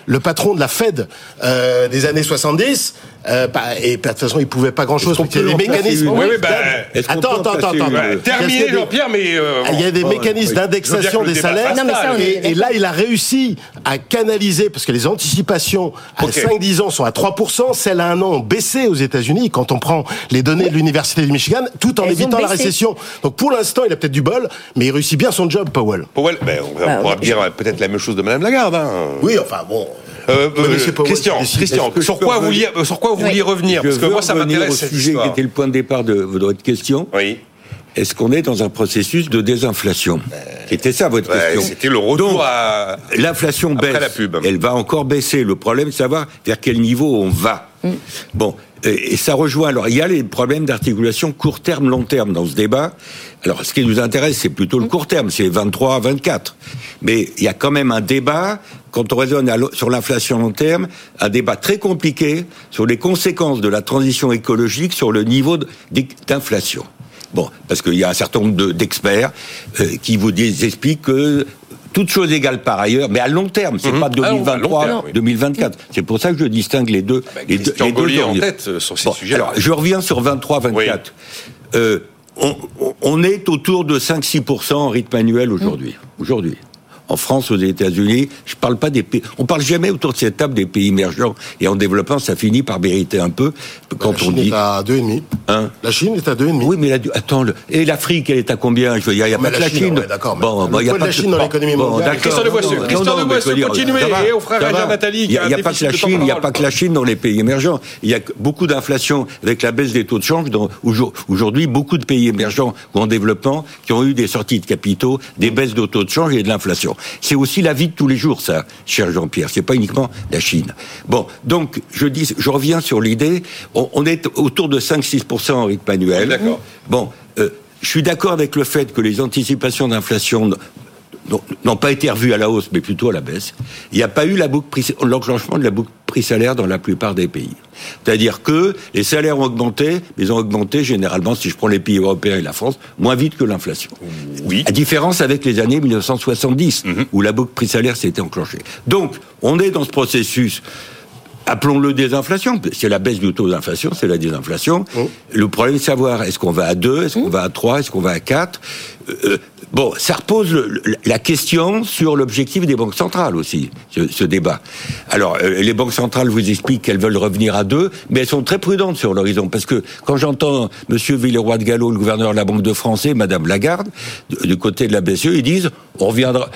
le, patron, de la Fed euh, des années 70. Euh, et de toute façon, il pouvait pas grand-chose. Il y a des mécanismes. Oui, oui, bah, attends, attends, attends, attends. Terminé, Jean-Pierre, mais euh, il y a des mécanismes d'indexation des salaires. Non, mais ça, et, et, là, il a réussi à canaliser parce que les anticipations à 5-10 ans sont à 3%, celles à un an ont baissé aux États-Unis quand on prend les données de l'université du Michigan, tout en évitant la récession. Donc pour l'instant, il a peut-être du bol, mais il réussit bien son job, Powell. Powell, ben, on, bah, pourra dire peut-être la même chose de Madame Lagarde. Hein. Oui, enfin bon. Euh, euh, Christian, Christian sur, quoi vous vouliez, sur quoi vous vouliez revenir Parce que moi, ça m'intéresse. au sujet qui était le point de départ de votre question. Oui. Est-ce qu'on est dans un processus de désinflation C'était ça votre question. C'était le retour à l'inflation baisse. La pub. Elle va encore baisser. Le problème, c'est de savoir vers quel niveau on va. Mm. Bon, et ça rejoint. Alors, il y a les problèmes d'articulation court terme, long terme dans ce débat. Alors, ce qui nous intéresse, c'est plutôt le court terme, c'est 23 à 24. Mais il y a quand même un débat quand on raisonne sur l'inflation long terme, un débat très compliqué sur les conséquences de la transition écologique sur le niveau d'inflation. Bon, parce qu'il y a un certain nombre d'experts euh, qui vous disent, expliquent que toutes choses égales par ailleurs, mais à long terme, c'est mhm. pas 2023, 2024. C'est pour ça que je distingue les deux. Ah bah, les deux, les deux en tête euh, sur ces sujets. Alors, je reviens sur 23-24. Euh, on, on, est autour de 5-6% en rythme annuel aujourd'hui. Aujourd'hui en France, aux États-Unis. Je parle pas des pays. On parle jamais autour de cette table des pays émergents et en développement, ça finit par mériter un peu quand la Chine est à deux et demi. Hein la Chine est à deux et demi. Oui, mais attends, et l'Afrique, elle est à combien? Il n'y a, pas que la Chine. d'accord. Bon, il y a pas la Chine dans l'économie mondiale. Christian de Boisseux, Christian de Boisseux, continuez et on fera réagir Nathalie. Il n'y a, pas que la Chine. Il n'y a pas que la Chine dans les pays émergents. Il y a beaucoup d'inflation avec la baisse des taux de change. Aujourd'hui, beaucoup de pays émergents ou en développement qui ont eu des sorties de capitaux, des baisses de taux de change et de l'inflation. C'est aussi la vie de tous les jours, ça, cher Jean-Pierre. C'est pas uniquement la Chine. Bon, donc je dis, je reviens sur l'idée. On, est autour de 5-6% en rythme annuel. D'accord. Bon, euh, je suis d'accord avec le fait que les anticipations d'inflation n'ont pas été revues à la hausse, mais plutôt à la baisse. Il n'y a pas eu l'enclenchement de la boucle prix-salaire dans la plupart des pays. C'est-à-dire que les salaires ont augmenté, mais ils ont augmenté généralement, si je prends les pays européens et la France, moins vite que l'inflation. Oui. À différence avec les années 1970, mhm. où la boucle prix-salaire s'était enclenchée. Donc, on est dans ce processus appelons-le désinflation. C'est la baisse du taux d'inflation, c'est la désinflation. Oh. Le problème, c'est savoir est-ce qu'on va à 2, est-ce qu'on va à 3, est-ce qu'on va à 4 Euh, Bon, ça repose le- la question sur l'objectif des banques centrales aussi, ce, ce débat. Alors, euh, les banques centrales vous expliquent qu'elles veulent revenir à 2, mais elles sont très prudentes sur l'horizon, parce que quand j'entends Monsieur Villeroy de Gallo, le gouverneur de la Banque de France, et Madame Lagarde, du, du côté de la BCE, ils disent on reviendra,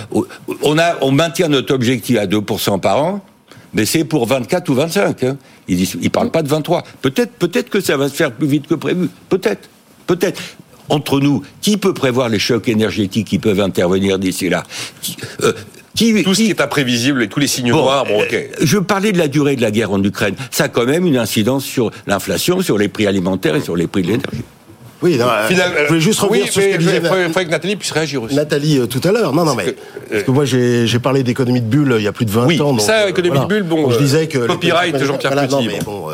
on a, on maintient notre objectif à 2% par an, mais c'est pour 24 ou 25. Hein. Ils disent, ils parlent pas de 23. Peut-être, peut-être que ça va se faire plus vite que prévu. Peut-être, peut-être. Entre nous, qui peut prévoir les chocs énergétiques qui peuvent intervenir d'ici là? Qui- euh, qui- Tout ce qui qui- est imprévisible et tous les Bon, noirs, bon, euh, Je parlais de la durée de la guerre en Ukraine. Ça a quand même une incidence sur l'inflation, sur les prix alimentaires et sur les prix de l'énergie. Oui, non, euh, Finalement, je voulais juste revenir oui, sur ce que il disait faudrait, faudrait que Nathalie puisse réagir aussi. Nathalie euh, tout à l'heure. Non, non, mais que, euh, parce que moi j'ai parlé d'économie de bulle euh, il y a plus de 20 Oui, ans. donc, ça, euh, économie de bulle, bon, Donc, je euh, disais que copyright Jean-Pierre voilà, Petit, mais bon.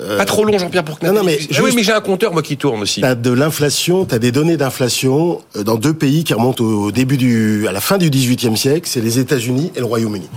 euh, Pas trop long, Jean-Pierre, pour que Non, non, mais puisse- Ah oui, mais j'ai un compteur, moi, qui tourne aussi. T'as de l'inflation, t'as des données d'inflation euh, dans deux pays qui remontent au début du, à la fin du XVIIIe siècle, c'est les États-Unis et le Royaume-Uni.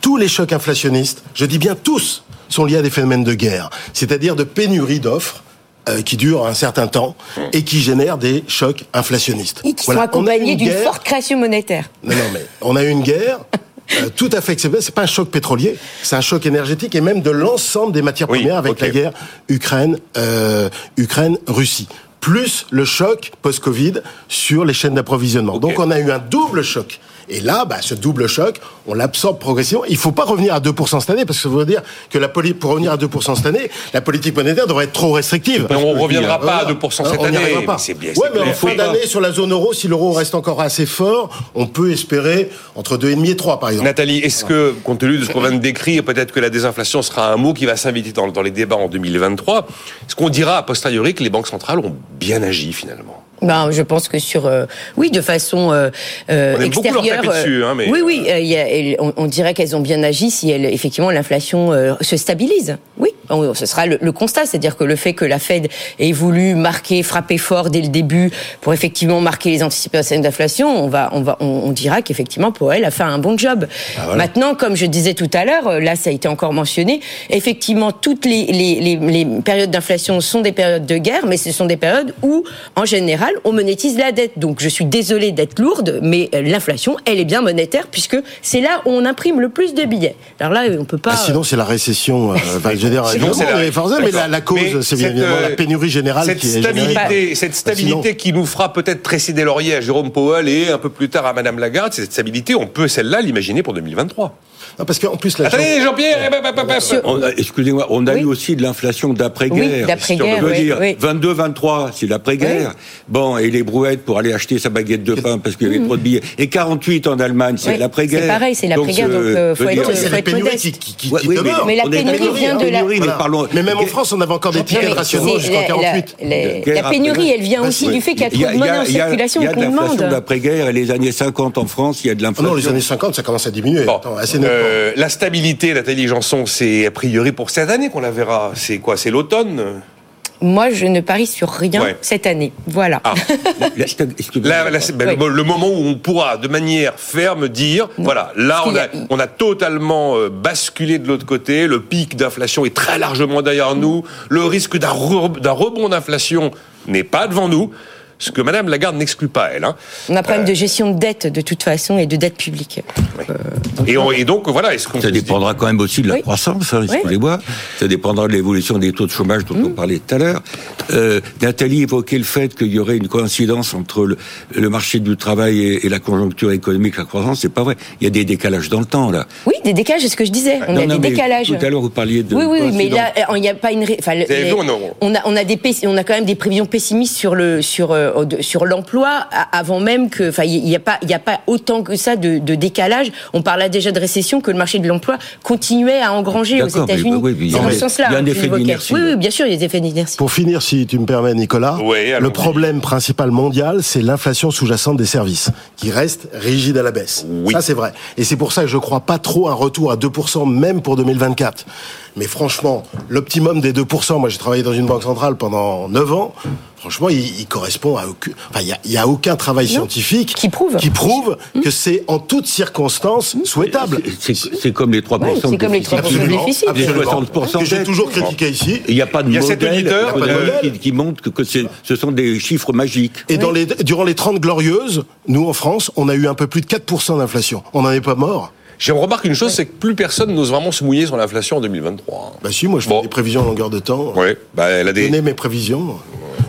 Tous les chocs inflationnistes, je dis bien tous, sont liés à des phénomènes de guerre, c'est-à-dire de pénurie d'offres. Euh, qui durent un certain temps et qui génèrent des chocs inflationnistes. Et qui Voilà. sont accompagnés une d'une guerre- forte création monétaire. Non, non, mais on a eu une guerre euh, tout à fait exceptionnelle. C'est pas un choc pétrolier, c'est un choc énergétique et même de l'ensemble des matières Oui, premières avec la guerre Ukraine, euh, Ukraine, Russie. Plus le choc post-Covid sur les chaînes d'approvisionnement. Donc on a eu un double choc. Et là, bah, ce double choc, on l'absorbe progressivement. Il faut pas revenir à 2% cette année, parce que ça veut dire que la pour revenir à 2% cette année, la politique monétaire devrait être trop restrictive. Mais on reviendra pas à Voilà. 2% cette On année. C'est bien. Ouais, c'est mais en fin d'année, sur la zone euro, si l'euro reste encore assez fort, on peut espérer entre 2,5 et 3, par exemple. Nathalie, est-ce que, compte tenu de ce qu'on vient de décrire, peut-être que la désinflation sera un mot qui va s'inviter dans, dans les débats en 2023 Est-ce qu'on dira a posteriori que les banques centrales ont bien agi finalement? Ben, je pense que sur, euh, oui, de façon euh, euh, On leur extérieure. taper dessus, hein, mais- Oui, oui, euh, y a- on, on dirait qu'elles ont bien agi si elle, effectivement l'inflation euh, se stabilise. Oui, on- ce sera le, le constat, c'est-à-dire que le fait que la Fed ait voulu marquer, frapper fort dès le début pour effectivement marquer les anticipations d'inflation, on va, on va, on, on dira qu'effectivement pour elle a fait un bon job. Ah, Maintenant, comme je disais tout à l'heure, euh, là ça a été encore mentionné, effectivement toutes les, les, les, les périodes d'inflation sont des périodes de guerre, mais ce sont des périodes où, en général, on monétise la dette. Donc je suis désolée d'être lourde, mais euh, l'inflation, elle est bien monétaire puisque c'est là où on imprime le plus de billets. Alors là, on peut pas. Ah, sinon, c'est la récession. euh, enfin, je veux dire, Sinon, c'est la- forcément, mais la, la cause, c'est bien évidemment la euh, pénurie générale cette qui est générée. stabilité, cette stabilité Sinon- qui nous fera peut-être tresser des lauriers à Jérôme Powell et un peu plus tard à Madame Lagarde, cette stabilité, on peut celle-là l'imaginer pour 2023. Non, parce qu'en plus, la Attendez, Jean-Pierre, Sur- On a- Excusez-moi, on a Oui. eu aussi de l'inflation d'après-guerre. Oui, d'après-guerre, oui. 22-23, c'est l'après-guerre. Bon, et les brouettes pour aller acheter sa baguette de pain parce qu'il y avait trop de billets. Et 48 en Allemagne, c'est Oui, l'après-guerre. c'est pareil, c'est l'après-guerre, donc, euh, faut être- Non, mais c'est faut la être pénurie modeste. qui, qui, qui, Ouais, qui oui, demeure. Mais la pénurie pénurie, vient de la- pénurie, mais parlons- Mais même en France, on avait encore des tickets de rationnement jusqu'en la- 48. la- la- pénurie, elle vient Bah, aussi du fait qu'il y a Il trop de monnaie en il y a- circulation il y a de l'inflation d'après-guerre et les années 50 en France, il y a de Ah l'inflation. non, les années 50, ça commence à diminuer. Euh, la stabilité, Nathalie Janson, c'est a priori pour cette année qu'on la verra. C'est quoi? C'est l'automne? Moi, je ne parie sur rien Ouais. cette année. Voilà. Ah. Là, là, ben, le, le moment où on pourra, de manière ferme, dire voilà, là, on a, a- on a totalement euh, basculé de l'autre côté. Le pic d'inflation est très largement derrière nous. Le risque d'un re- d'un rebond d'inflation n'est pas devant nous. Ce que Madame Lagarde n'exclut pas, elle. hein. On a un problème de gestion de dette de toute façon et de dette publique. Et, on- et donc, voilà, est-ce qu'on Ça dépendra quand même aussi de la Oui. croissance, hein, Oui. excusez-moi. Ça dépendra de l'évolution des taux de chômage dont on parlait tout à l'heure. Euh, Nathalie évoquait le fait qu'il y aurait une coïncidence entre le, le marché du travail et, et la conjoncture économique, la croissance. C'est pas vrai. Il y a des décalages dans le temps, là. Oui, des décalages, c'est ce que je disais. On Non, a non, des décalages. Tout à l'heure, vous parliez de. Oui, oui, mais là, euh, il n'y a pas une. Enfin, les- vu, on a- on a, on a des, on a quand même des prévisions pessimistes sur le, sur, euh, sur l'emploi a- avant même que, enfin, il n'y a pas, il y a pas autant que ça de, de décalage. On parlait déjà de récession que le marché de l'emploi continuait à engranger aux États-Unis. oui, oui, C'est non, dans ce sens-là. il y a un effet d'inertie, Oui, oui, bien sûr, il y a des effets d'inertie. Pour finir, si tu me permets, Nicolas, Oui, le problème principal mondial, c'est l'inflation sous-jacente des services, qui reste rigide à la baisse. Oui. Ça, c'est vrai. Et c'est pour ça que je ne crois pas trop à un retour à 2%, même pour 2024. Mais franchement, l'optimum des 2%, moi j'ai travaillé dans une banque centrale pendant 9 ans, franchement, il, il correspond à aucun, enfin, il y a, aucun travail scientifique Qui prouve. qui prouve que c'est en toutes circonstances souhaitable. C'est comme les 3% Ouais, c'est de comme les déficit. 3% de Absolument. déficit. Les Absolument. 60% que j'ai toujours critiqué ici. Il n'y a pas de Il y a cet modèle, auditeur, pas de modèle. qui, qui montre que, que c'est- ce sont des chiffres magiques. Et dans les, durant les 30 glorieuses, nous en France, on a eu un peu plus de 4% d'inflation. On n'en est pas mort. Je remarque une chose, c'est que plus personne n'ose vraiment se mouiller sur l'inflation en 2023. Bah si, moi je Bon. fais des prévisions en longueur de temps. Oui, bah, elle a des. Donner mes prévisions.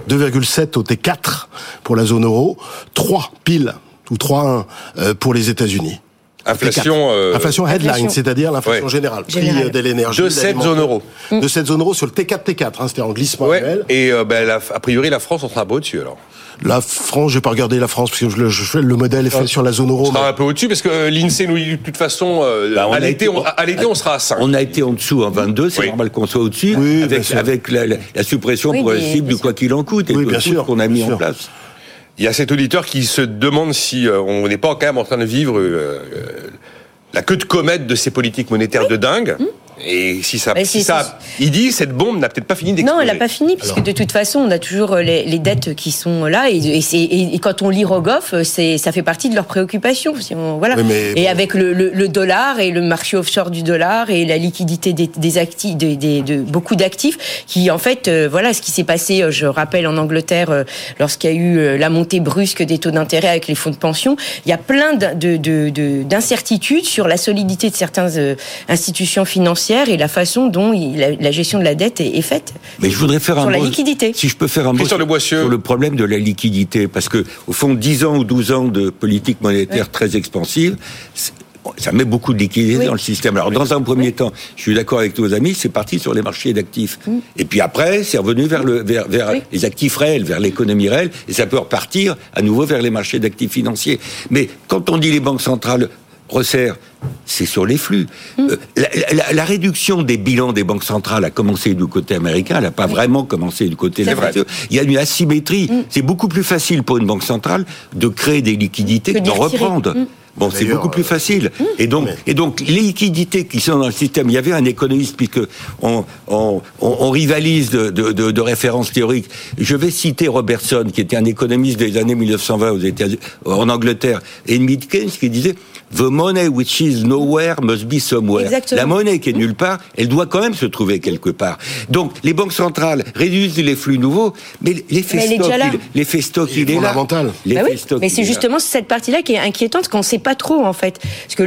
2,7 au T4 pour la zone euro, 3 pile ou 3,1 euh, pour les États-Unis. Inflation, euh, inflation headline, inflation. c'est-à-dire l'inflation Ouais. générale, prix euh, de l'énergie. De cette zone euro. De cette zone euro sur le T4 T4, hein, c'était en glissement Ouais, annuel. et euh, ben, la- a priori, la France, on sera un peu au-dessus alors. La France, j'ai pas regardé la France parce que je, le- je fais le modèle est fait sur la zone euro. On sera mais- un peu au-dessus parce que euh, l'INSEE nous dit de toute façon, euh, Bah, on à a l'été, été- on, à l'été, on sera à 5. On a été en dessous en 22, c'est Oui. normal qu'on soit au-dessus, Oui, avec, la, la- la suppression Oui, progressive du quoi qu'il en coûte et tout sûr, ce qu'on a mis en place. Il y a cet auditeur qui se demande si euh, on n'est pas quand même en train de vivre euh, euh, la queue de comète de ces politiques monétaires de dingue. Et si ça, si il dit cette bombe n'a peut-être pas fini d'exploser. Non, elle n'a pas fini, puisque de toute façon, on a toujours euh, les, les dettes qui sont là, et, quand on lit Rogoff, euh, ça fait partie de leurs préoccupations. Voilà. Mais et bon. avec le, le- le dollar et le marché offshore du dollar et la liquidité des, des actifs, des- des- de beaucoup d'actifs, qui en fait, euh, voilà, ce qui s'est passé, je rappelle en Angleterre, euh, lorsqu'il y a eu la montée brusque des taux d'intérêt avec les fonds de pension, il y a plein de- de- de- de- d'incertitudes sur la solidité de certaines institutions financières et la façon dont il- la, la gestion de la dette est, est faite. Mais je voudrais faire un Sur la mot- liquidité. Si je peux faire un mot sur, Le Boissieu. sur le problème de la liquidité, parce que au fond, 10 ans ou 12 ans de politique monétaire très expansive, ça met beaucoup de liquidité Oui. dans le système. Alors, dans un premier temps, je suis d'accord avec tous vos amis, c'est parti sur les marchés d'actifs. Et puis après, c'est revenu vers, le, vers, vers. Oui. les actifs réels, vers l'économie réelle, et ça peut repartir à nouveau vers les marchés d'actifs financiers. Mais quand on dit les banques centrales resserrent, c'est sur les flux. Mm. Euh, la, la- la réduction des bilans des banques centrales a commencé du côté américain, elle n'a pas vraiment commencé du côté français. Il y a une asymétrie. C'est beaucoup plus facile pour une banque centrale de créer des liquidités Que que d'en reprendre. Mm. Bon, c'est beaucoup plus euh, facile. Et donc, mais- et donc, les liquidités qui sont dans le système, il y avait un économiste, puisque on, on, on, on rivalise de, de, de, de références théoriques. Je vais citer Robertson, qui était un économiste des années 1920 aux États en Angleterre, et Edmund Keynes qui disait The money which is nowhere must be somewhere. Exactement. La monnaie qui est nulle part, elle doit quand même se trouver quelque part. Donc, les banques centrales réduisent les flux nouveaux, mais l'effet stock, déjà là. il, l'effet stock, Il est là. fondamental. Bah oui, stock, mais c'est justement cette partie-là qui est inquiétante, qu'on ne sait pas trop en fait. Parce que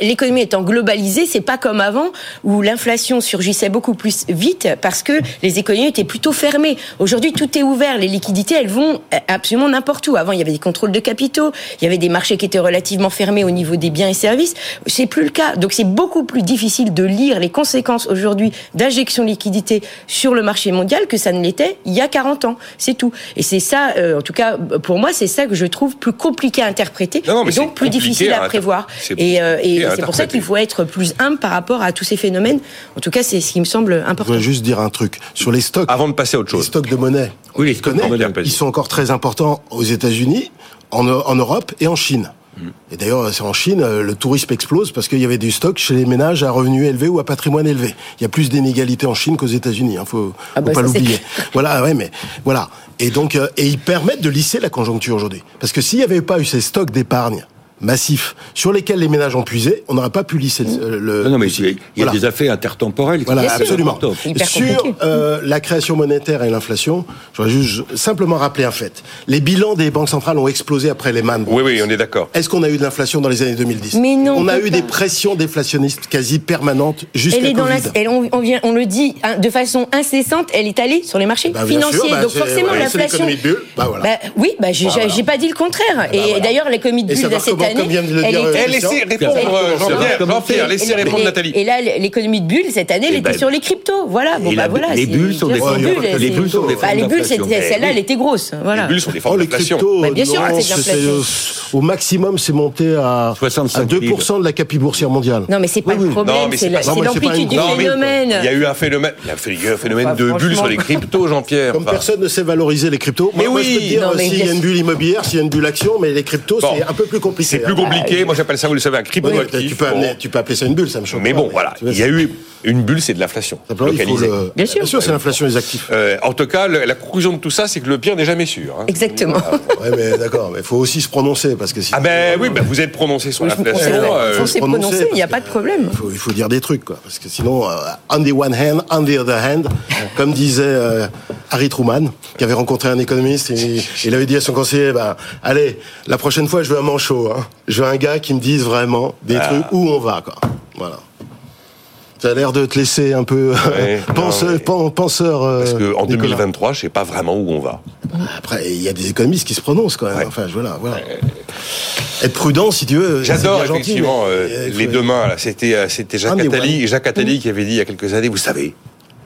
l'économie étant globalisée, c'est pas comme avant où l'inflation surgissait beaucoup plus vite parce que les économies étaient plutôt fermées. Aujourd'hui, tout est ouvert, les liquidités, elles vont absolument n'importe où. Avant, il y avait des contrôles de capitaux, il y avait des marchés qui étaient relativement fermés au niveau des biens et services. C'est plus le cas. Donc c'est beaucoup plus difficile de lire les conséquences aujourd'hui d'injection de liquidité sur le marché mondial que ça ne l'était il y a 40 ans. C'est tout. Et c'est ça, euh, en tout cas, pour moi, c'est ça que je trouve plus compliqué à interpréter Non, non, mais et donc plus difficile à prévoir. Et, euh, et c'est pour ça qu'il faut être plus humble par rapport à tous ces phénomènes. En tout cas, c'est ce qui me semble Je important. voudrais juste dire un truc. Sur les stocks, Avant de passer à autre les chose. stocks de monnaie, Oui, les je connais, stocks de monnaie. ils sont encore très importants aux États-Unis, en, en Europe et en Chine. Et d'ailleurs, c'est en Chine, euh, le tourisme explose parce qu'il y avait du stock chez les ménages à revenus élevés ou à patrimoine élevé. Il y a plus d'inégalités en Chine qu'aux États-Unis. Hein, faut, Ah bah faut pas l'oublier. Voilà, ouais, mais voilà. Et donc, euh, et ils permettent de lisser la conjoncture aujourd'hui. Parce que s'il n'y avait pas eu ces stocks d'épargne massifs sur lesquels les ménages ont puisé, on n'aurait pas pu lisser le. le- Non, non, mais il y a Voilà. des affaires intertemporelles. qui Voilà, Bien absolument. Sur euh, la création monétaire et l'inflation, je voudrais juste simplement rappeler un fait. Les bilans des banques centrales ont explosé après les Man. Oui, oui, on est d'accord. Est-ce qu'on a eu de l'inflation dans les années 2010 Mais non, On a eu pas. des pressions déflationnistes quasi permanentes jusqu'à Elle est dans la, Covid. elle, on, on vient, on le dit hein, de façon incessante, elle est allée sur les marchés Bah, financiers. sûr, bah, Donc forcément, ouais, l'inflation. Bah, voilà. Bah, oui, bah, j'ai Bah, voilà. pas dit le contraire. et voilà. d'ailleurs, l'économie de bulle cette année, comme vient de le elle dire, était- euh, laissez répondre, Comment- Jean-Pierre, laissez Et- répondre Nathalie. Et là, l'économie de bulle cette année, elle Eh était ben, sur les cryptos. Voilà. Bon, bah les bulles sont des d'inflation. Les bulles sont des formes les bulles, celle-là, elle était grosse. Les bulles sont des Oh, formes d'inflation. bien sûr, c'est de c'est- l'inflation. c'est- au maximum, c'est monté à, 65 à 2% de la capi boursière mondiale. Non, mais c'est pas le problème, Non, mais c'est l'amplitude du phénomène. Il y a eu un phénomène, il y a fait- il y a eu un phénomène de bulles franchement. sur les cryptos, Jean-Pierre. Comme personne ne sait valoriser les cryptos. Mais oui. euh, s'il y a une bulle immobilière, s'il y a une bulle action, mais les cryptos, Bon. c'est un peu plus compliqué. C'est plus compliqué. Moi, j'appelle ça, vous le savez, un crypto Oui, actif. tu, peux appeler, tu peux appeler ça une bulle, ça me choque. Mais pas, bon, voilà. Il y a eu une bulle, c'est de l'inflation il faut localisée. le- Bien sûr. c'est l'inflation des actifs. Euh, en tout cas, la conclusion de tout ça, c'est que le pire n'est jamais sûr. hein. Exactement. Ouais, mais d'accord, mais il faut aussi se prononcer parce que si. Ah ben oui, ben vous êtes prononcé sur On l'inflation. euh, on s'est prononcer, prononcé, il n'y a pas de problème. Il faut, il faut dire des trucs, quoi. Parce que sinon, euh, on the one hand, on the other hand, comme disait euh, Harry Truman, qui avait rencontré un économiste, et il avait dit à son conseiller, ben, allez, la prochaine fois, je veux un manchot. Hein. Je veux un gars qui me dise vraiment des Ah. trucs où on va, quoi. Voilà. A l'air de te laisser un peu Ouais, penseur. non, mais- pen- penseur euh, Parce qu'en Nicolas. 2023, je sais pas vraiment où on va. Après, il y a des économistes qui se prononcent quand même. Ouais. Enfin, voilà, voilà. Être prudent, si tu veux. J'adore gentil, effectivement mais, euh, euh, les deux mains. C'était euh, c'était Jacques Attali, one. Jacques Attali qui avait dit il y a quelques années, vous savez.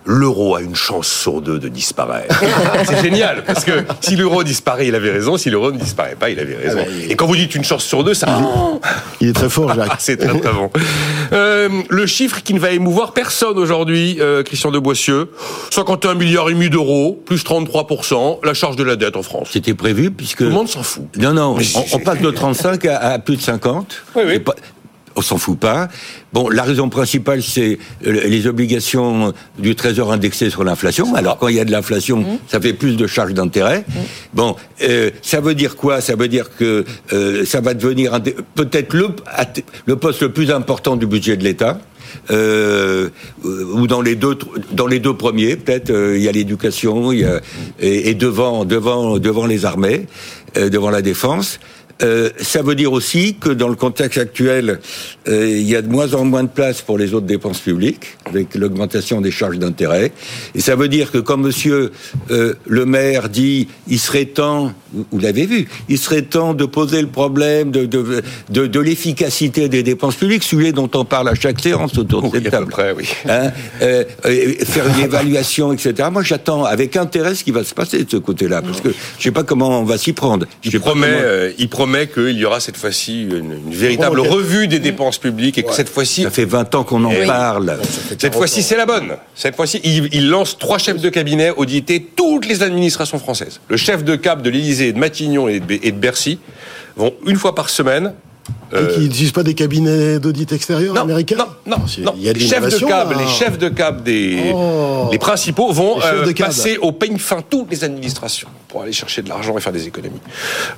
L'euro a une chance sur deux de disparaître. c'est génial, parce que si l'euro disparaît, il avait raison. Si l'euro ne disparaît pas, il avait raison. Ah bah, il- Et quand vous dites une chance sur deux, ça. Il est très fort, Jacques. c'est très très bon. Euh, le chiffre qui ne va émouvoir personne aujourd'hui, euh, Christian de Boissieu, 51 milliards et demi d'euros, plus 33%, la charge de la dette en France. C'était prévu puisque... Tout le monde s'en fout. Non, non, on, on passe de 35 à, à plus de 50. Oui, oui. On s'en fout pas. Bon, la raison principale, c'est euh, les obligations du Trésor indexées sur l'inflation. Alors, quand il y a de l'inflation, Mmh. ça fait plus de charges d'intérêt. Bon, euh, ça veut dire quoi? Ça veut dire que euh, ça va devenir peut-être le, le poste le plus important du budget de l'État. Euh, ou dans les deux dans les deux premiers peut-être euh, il y a l'éducation il y a, et, et devant devant devant les armées euh, devant la défense euh, ça veut dire aussi que dans le contexte actuel, euh, il y a de moins en moins de place pour les autres dépenses publiques, avec l'augmentation des charges d'intérêt. Et ça veut dire que quand Monsieur euh, le maire dit, il serait temps, vous, l'avez vu, il serait temps de poser le problème de de, de, de l'efficacité des dépenses publiques, celui dont on parle à chaque séance autour de cette table. près, oui. Hein, faire une évaluation, etc. Moi, j'attends avec intérêt ce qui va se passer de ce côté-là, parce que je sais pas comment on va s'y prendre. Je Il sais pas promet, comment- il promet qu'il y aura cette fois-ci une, une véritable Bon, revue des dépenses publiques et que cette fois-ci, Ça fait 20 ans qu'on en Eh oui. parle. cette fois-ci, c'est la bonne. Cette fois-ci, il, il lance trois chefs de cabinet auditer toutes les administrations françaises. Le chef de cap de l'Élysée, de Matignon et de, et de Bercy vont une fois par semaine. Et euh, qui n'utilisent pas des cabinets d'audit extérieur non, américains non, non, non. Il y a de les chefs de là. les chefs de cab des, Oh. les principaux vont Les euh, passer au peigne fin toutes les administrations pour aller chercher de l'argent et faire des économies.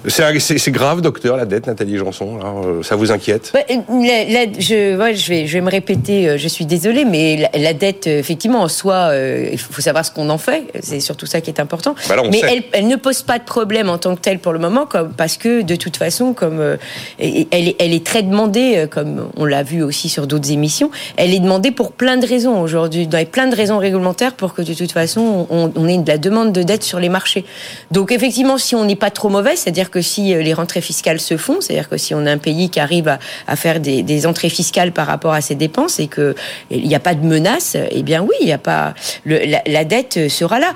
C'est grave, docteur, la dette, Nathalie Janson. euh, ça vous inquiète? La- la- je, ouais, je, vais, je vais me répéter, euh, je suis désolée, mais la, la dette, effectivement, en soi, euh, il faut savoir ce qu'on en fait. C'est surtout ça qui est important. Bah là, mais elle, elle ne pose pas de problème en tant que telle pour le moment, comme, parce que de toute façon, comme euh, et- elle, est, elle est très demandée, euh, comme on l'a vu aussi sur d'autres émissions, elle est demandée pour plein de raisons aujourd'hui, dans plein de raisons réglementaires pour que de toute façon, on, ait de la demande de dette sur les marchés. Donc effectivement, si on n'est pas trop mauvais, c'est-à-dire que si euh, les rentrées fiscales se font, c'est-à-dire que si on a un pays qui arrive à, faire des, des entrées fiscales par rapport à ses dépenses et que il n'y a pas de menace, eh bien oui, il y a pas la, dette sera là.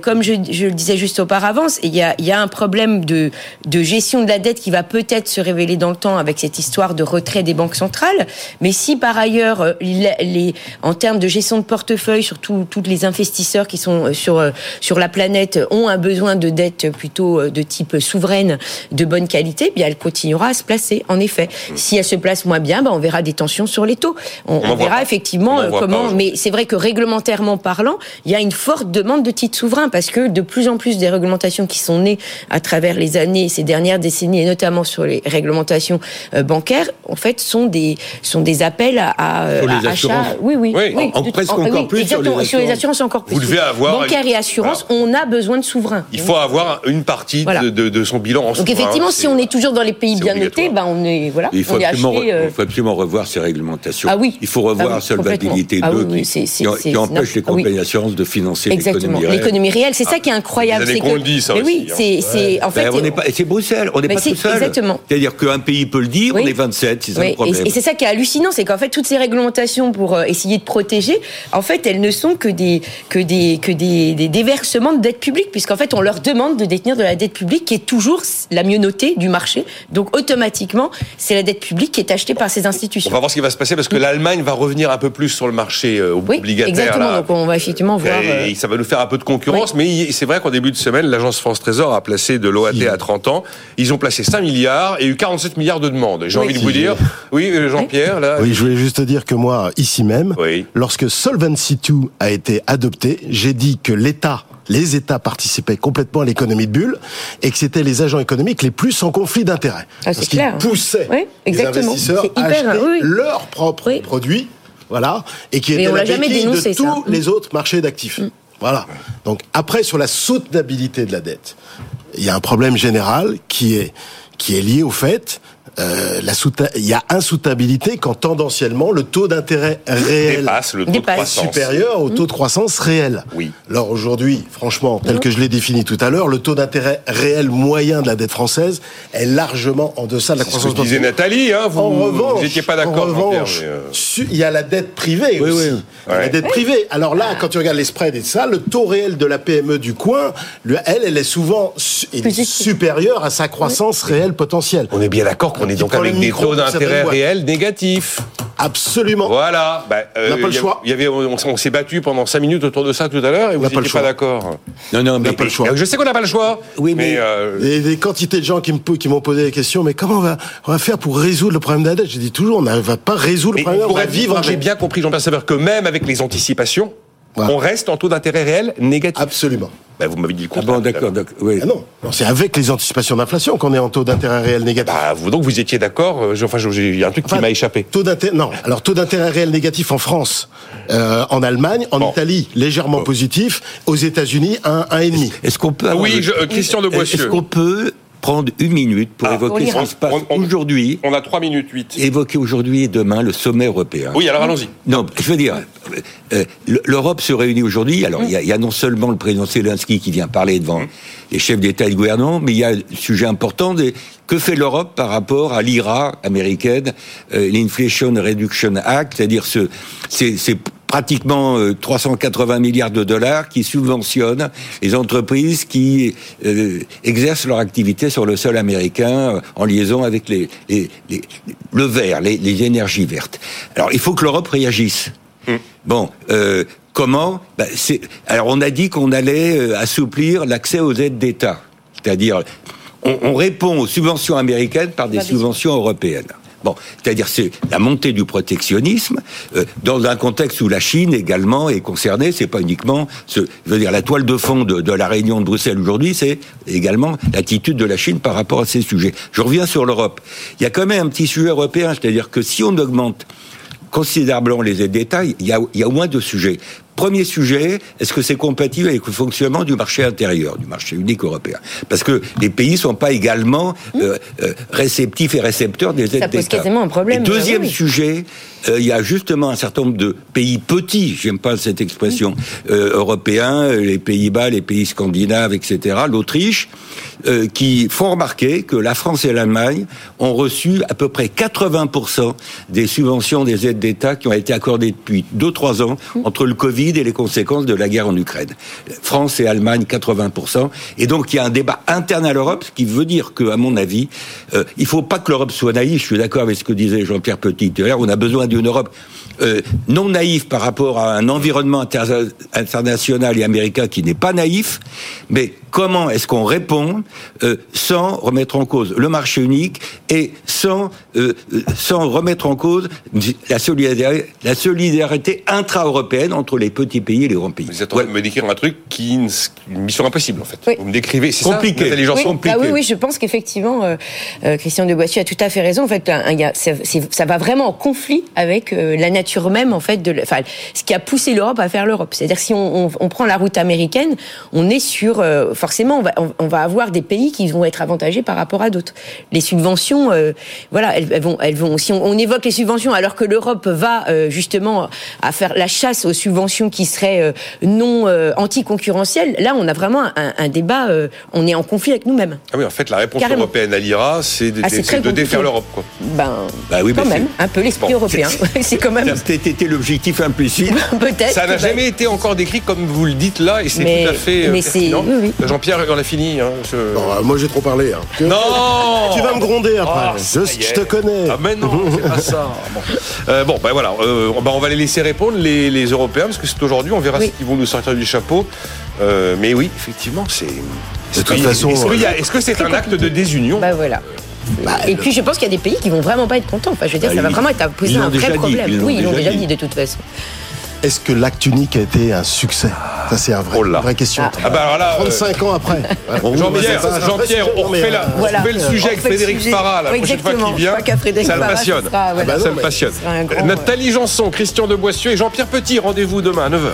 Comme je, le disais juste auparavant, il y a, un problème de gestion de la dette qui va peut-être se révéler dans le temps avec cette histoire de retrait des banques centrales. Mais si par ailleurs, euh, les, en termes de gestion de portefeuille, surtout tous les investisseurs qui sont euh, sur euh, sur la planète ont un besoin de dette plutôt de type souveraine de bonne qualité, eh bien elle continuera à se placer. En effet, si elle se place moins bien, ben on verra des tensions sur les taux. On, verra effectivement On pas comment. Mais c'est vrai que réglementairement parlant, il y a une forte demande de titres souverains parce que de plus en plus des réglementations qui sont nées à travers les années, ces dernières décennies, et notamment sur les réglementations bancaires, en fait, sont des sont des appels à, à, Sur les à achat. assurances. Oui, oui, Oui, oui. en- en presque encore plus sur les sur les assurances. assurances encore plus. Vous devez avoir bancaire une- et assurance, on a besoin de souverains. Il faut avoir une partie Voilà. de, de- de son bilan en Donc souverain, effectivement, si on est toujours dans les pays bien notés, ben on est voilà, Il faut, on est absolument, acheté. re- euh, il faut absolument revoir ces réglementations. Ah oui. Il faut revoir Ah solvabilité complètement. 2 Ah qui, empêche les ah compagnies d'assurance de financer l'économie réelle. l'économie réelle, c'est ça qui est incroyable. des années c'est qu'on le dit, ça oui, hein. c'est en fait. Ben, et c'est Bruxelles, on n'est pas tout seul. C'est-à-dire qu'un pays peut le dire, Oui. on est 27, c'est ça Oui, le et- problème. Et, c'est ça qui est hallucinant, c'est qu'en fait toutes ces réglementations pour euh, essayer de protéger, en fait elles ne sont que des que des que des, des déversements de dette publique, puisqu'en fait on leur demande de détenir de la dette publique qui est toujours la mieux notée du marché. Donc automatiquement, c'est la dette publique qui est achetée par ces institutions. On va voir ce qui va se passer parce que l'Allemagne va revenir un peu plus sur le marché euh, Oui, obligataire. exactement. là. Donc on va effectivement voir. Et euh, ça va nous faire un peu de concurrence, mais c'est vrai qu'en début de semaine, l'agence France Trésor a placé de l'OAT à 30 ans. Ils ont placé 5 milliards et eu 47 milliards de J'ai Oui. envie de vous dire, oui, euh, Jean-Pierre, là. Oui, je voulais juste te dire que moi, ici même, Oui. lorsque Solvency II a été adopté, j'ai dit que l'État, les États participaient complètement à l'économie de bulle et que c'était les agents économiques les plus en conflit d'intérêts. Ah, c'est Parce qu'ils clair. poussaient Oui, les investisseurs à acheter oui, leurs propres Oui. produits, voilà, et qui Mais étaient on la jamais dénoncé, de tous ça. Mm. les autres marchés d'actifs. Voilà. Donc après, sur la soutenabilité de la dette, il y a un problème général qui est qui est lié au fait euh, la il y a insoutenabilité quand tendanciellement le taux d'intérêt réel dépasse le taux Dépasse. de croissance. supérieur au taux de croissance réel. Oui. Alors aujourd'hui, franchement, tel que je l'ai défini tout à l'heure, le taux d'intérêt réel moyen de la dette française est largement en deçà de la C'est ce croissance que disait. Nathalie, hein, vous En revanche, n'étiez pas en d'accord, Jean-Pierre. revanche, mais, euh, il y a la dette privée Oui, aussi. oui. Il y a La Ouais. dette privée. Alors là, quand tu regardes les spreads et ça, le taux réel de la PME du coin, le- elle, elle est souvent supérieure à sa croissance réelle potentielle. On est bien d'accord qu'on est donc avec des micro taux d'intérêt réels négatifs. Absolument. Voilà. Bah, On n'a pas le il y a- choix. Il y avait, on, on s'est battu pendant 5 minutes autour de ça tout à l'heure et vous n'a pas n'étiez le pas, choix. d'accord. Non, non, On n'a mais pas le choix. Je sais qu'on n'a pas le choix. Oui, mais- euh, Et des quantités de gens qui me po- qui m'ont posé des questions, mais comment on va, on va faire pour résoudre le problème de la dette J'ai dit toujours, on ne va pas résoudre le mais problème, va être vivre j'ai bien compris, Jean-Pierre Saveur, que même avec les anticipations, Voilà. on reste en taux d'intérêt réel négatif. Absolument. Bah, vous m'avez dit le Ah contraire. bon, d'accord, d'accord. Oui. Ah non, non c'est avec les anticipations d'inflation qu'on est en taux d'intérêt réel négatif. Bah, vous, donc vous étiez d'accord. euh, je- Enfin, il y a un truc qui m'a échappé. Taux d'intérêt, non. Alors taux d'intérêt réel négatif en France, euh, en Allemagne, en Bon. Italie légèrement positif, aux États-Unis un un et demi. Est-ce qu'on peut avoir Oui, je- euh, Christian de Boissieu. Est-ce qu'on peut prendre une minute pour Ah, évoquer ce qui se passe aujourd'hui On a 3 minutes 8. évoquer aujourd'hui et demain le sommet européen. Oui, alors allons-y. Non, je veux dire, euh, l'Europe se réunit aujourd'hui. Alors, il y, a- il y a non seulement le président Zelensky qui vient parler devant les chefs d'État et de gouvernement, mais il y a le sujet important de que fait l'Europe par rapport à l'IRA américaine, euh, l'Inflation Reduction Act, c'est-à-dire ce, c'est, c'est pratiquement euh, 380 milliards de dollars qui subventionnent les entreprises qui euh, exercent leur activité sur le sol américain euh, en liaison avec les, les- les- le vert, les, les énergies vertes. Alors il faut que l'Europe réagisse. Bon, euh, comment? Ben, c'est- Alors on a dit qu'on allait euh, assouplir l'accès aux aides d'État, c'est-à-dire on, on répond aux subventions américaines par des- subventions européennes. C'est-à-dire c'est la montée du protectionnisme euh, dans un contexte où la Chine également est concernée. C'est pas uniquement, dire, la toile de fond de, la réunion de Bruxelles aujourd'hui, c'est également l'attitude de la Chine par rapport à ces sujets. Je reviens sur l'Europe. Il y a quand même un petit sujet européen, c'est-à-dire que si on augmente considérablement les d'État, il y, a, il y a au moins deux sujets. Premier sujet, est-ce que c'est compatible avec le fonctionnement du marché intérieur, du marché unique européen? Parce que les pays sont pas également euh, euh, réceptifs et récepteurs des aides Ça pose d'État. quasiment un problème, Et deuxième euh, oui. sujet, euh, il y a justement un certain nombre de pays petits, j'aime pas cette expression, euh, européens, les Pays-Bas, les pays scandinaves, etc., l'Autriche, qui font remarquer que la France et l'Allemagne ont reçu à peu près 80% des subventions des aides d'État qui ont été accordées depuis 2-3 ans entre le Covid et les conséquences de la guerre en Ukraine. France et Allemagne, 80%. Et donc il y a un débat interne à l'Europe, ce qui veut dire que, à mon avis, euh, il faut pas que l'Europe soit naïve. Je suis d'accord avec ce que disait Jean-Pierre Petit l'heure. On a besoin d'une Europe euh, non naïve par rapport à un environnement inter- international et américain qui n'est pas naïf, mais comment est-ce qu'on répond euh, sans remettre en cause le marché unique et sans sans remettre en cause la solidarité, la solidarité intra-européenne entre les petits pays et les grands pays. Vous êtes en train de me décrire un truc qui une mission impossible en fait. Oui. Vous me décrivez, c'est Compliqué. ça Janson Oui, compliqué. ah oui, oui, je pense qu'effectivement, euh, euh, Christian de Boissieu a tout à fait raison. En fait, un- un ça va vraiment en conflit avec euh, la nature même, en fait, de, enfin, ce qui a poussé l'Europe à faire l'Europe. C'est-à-dire, si on, on- on prend la route américaine, on est sur, euh, forcément, on va, on, on va avoir des pays qui vont être avantagés par rapport à d'autres. Les subventions, euh, voilà, elles, elles vont, elles vont. Si on, on évoque les subventions, alors que l'Europe va euh, justement à faire la chasse aux subventions qui seraient euh, non euh, anticoncurrentielles, là, on a vraiment un, un débat. euh, on est en conflit avec nous-mêmes. Ah oui, en fait, la réponse Carrément. européenne à l'IRA, c'est de, Ah, de défaire l'Europe. quoi. Ben, Bah oui, quand mais même, un peu l'esprit Bon, européen. c'est quand même Ça a peut-être été l'objectif implicite. peut-être. Ça n'a jamais été encore décrit comme vous le dites là, et c'est tout à fait mais oui, oui. Jean-Pierre, on a fini. hein, je- Non, euh, moi j'ai trop parlé. hein. Non Tu vas me gronder après. Oh, ça je te connais. Ah mais non, c'est pas ça. Bon, Euh, bon ben voilà, euh, bah, on va les laisser répondre les, les Européens parce que aujourd'hui, on verra Oui. ce qu'ils vont nous sortir du chapeau. Euh, mais oui, effectivement, c'est. De toute façon, est-ce, euh, est-ce que c'est un acte de désunion Bah voilà. Et puis je pense qu'il y a des pays qui vont vraiment pas être contents. Enfin, je veux dire, Bah, ça va vraiment être à poser un vrai dit, problème. ils oui, ils l'ont déjà déjà dit. dit de toute façon. Est-ce que l'acte unique a été un succès Ça c'est un vrai, Oh une vraie question. Ah bah alors là, euh, 35 ans après. Jean-Pierre, on refait, la- euh, on Voilà. refait le sujet avec On Frédéric. Farah la Oui, prochaine fois qu'il vient. Ça le Farah, passionne. ce sera, voilà. Ah bah ça non, mais passionne. grand, Nathalie Janson, Christian de Boissieu et Jean-Pierre Petit, rendez-vous demain à 9h.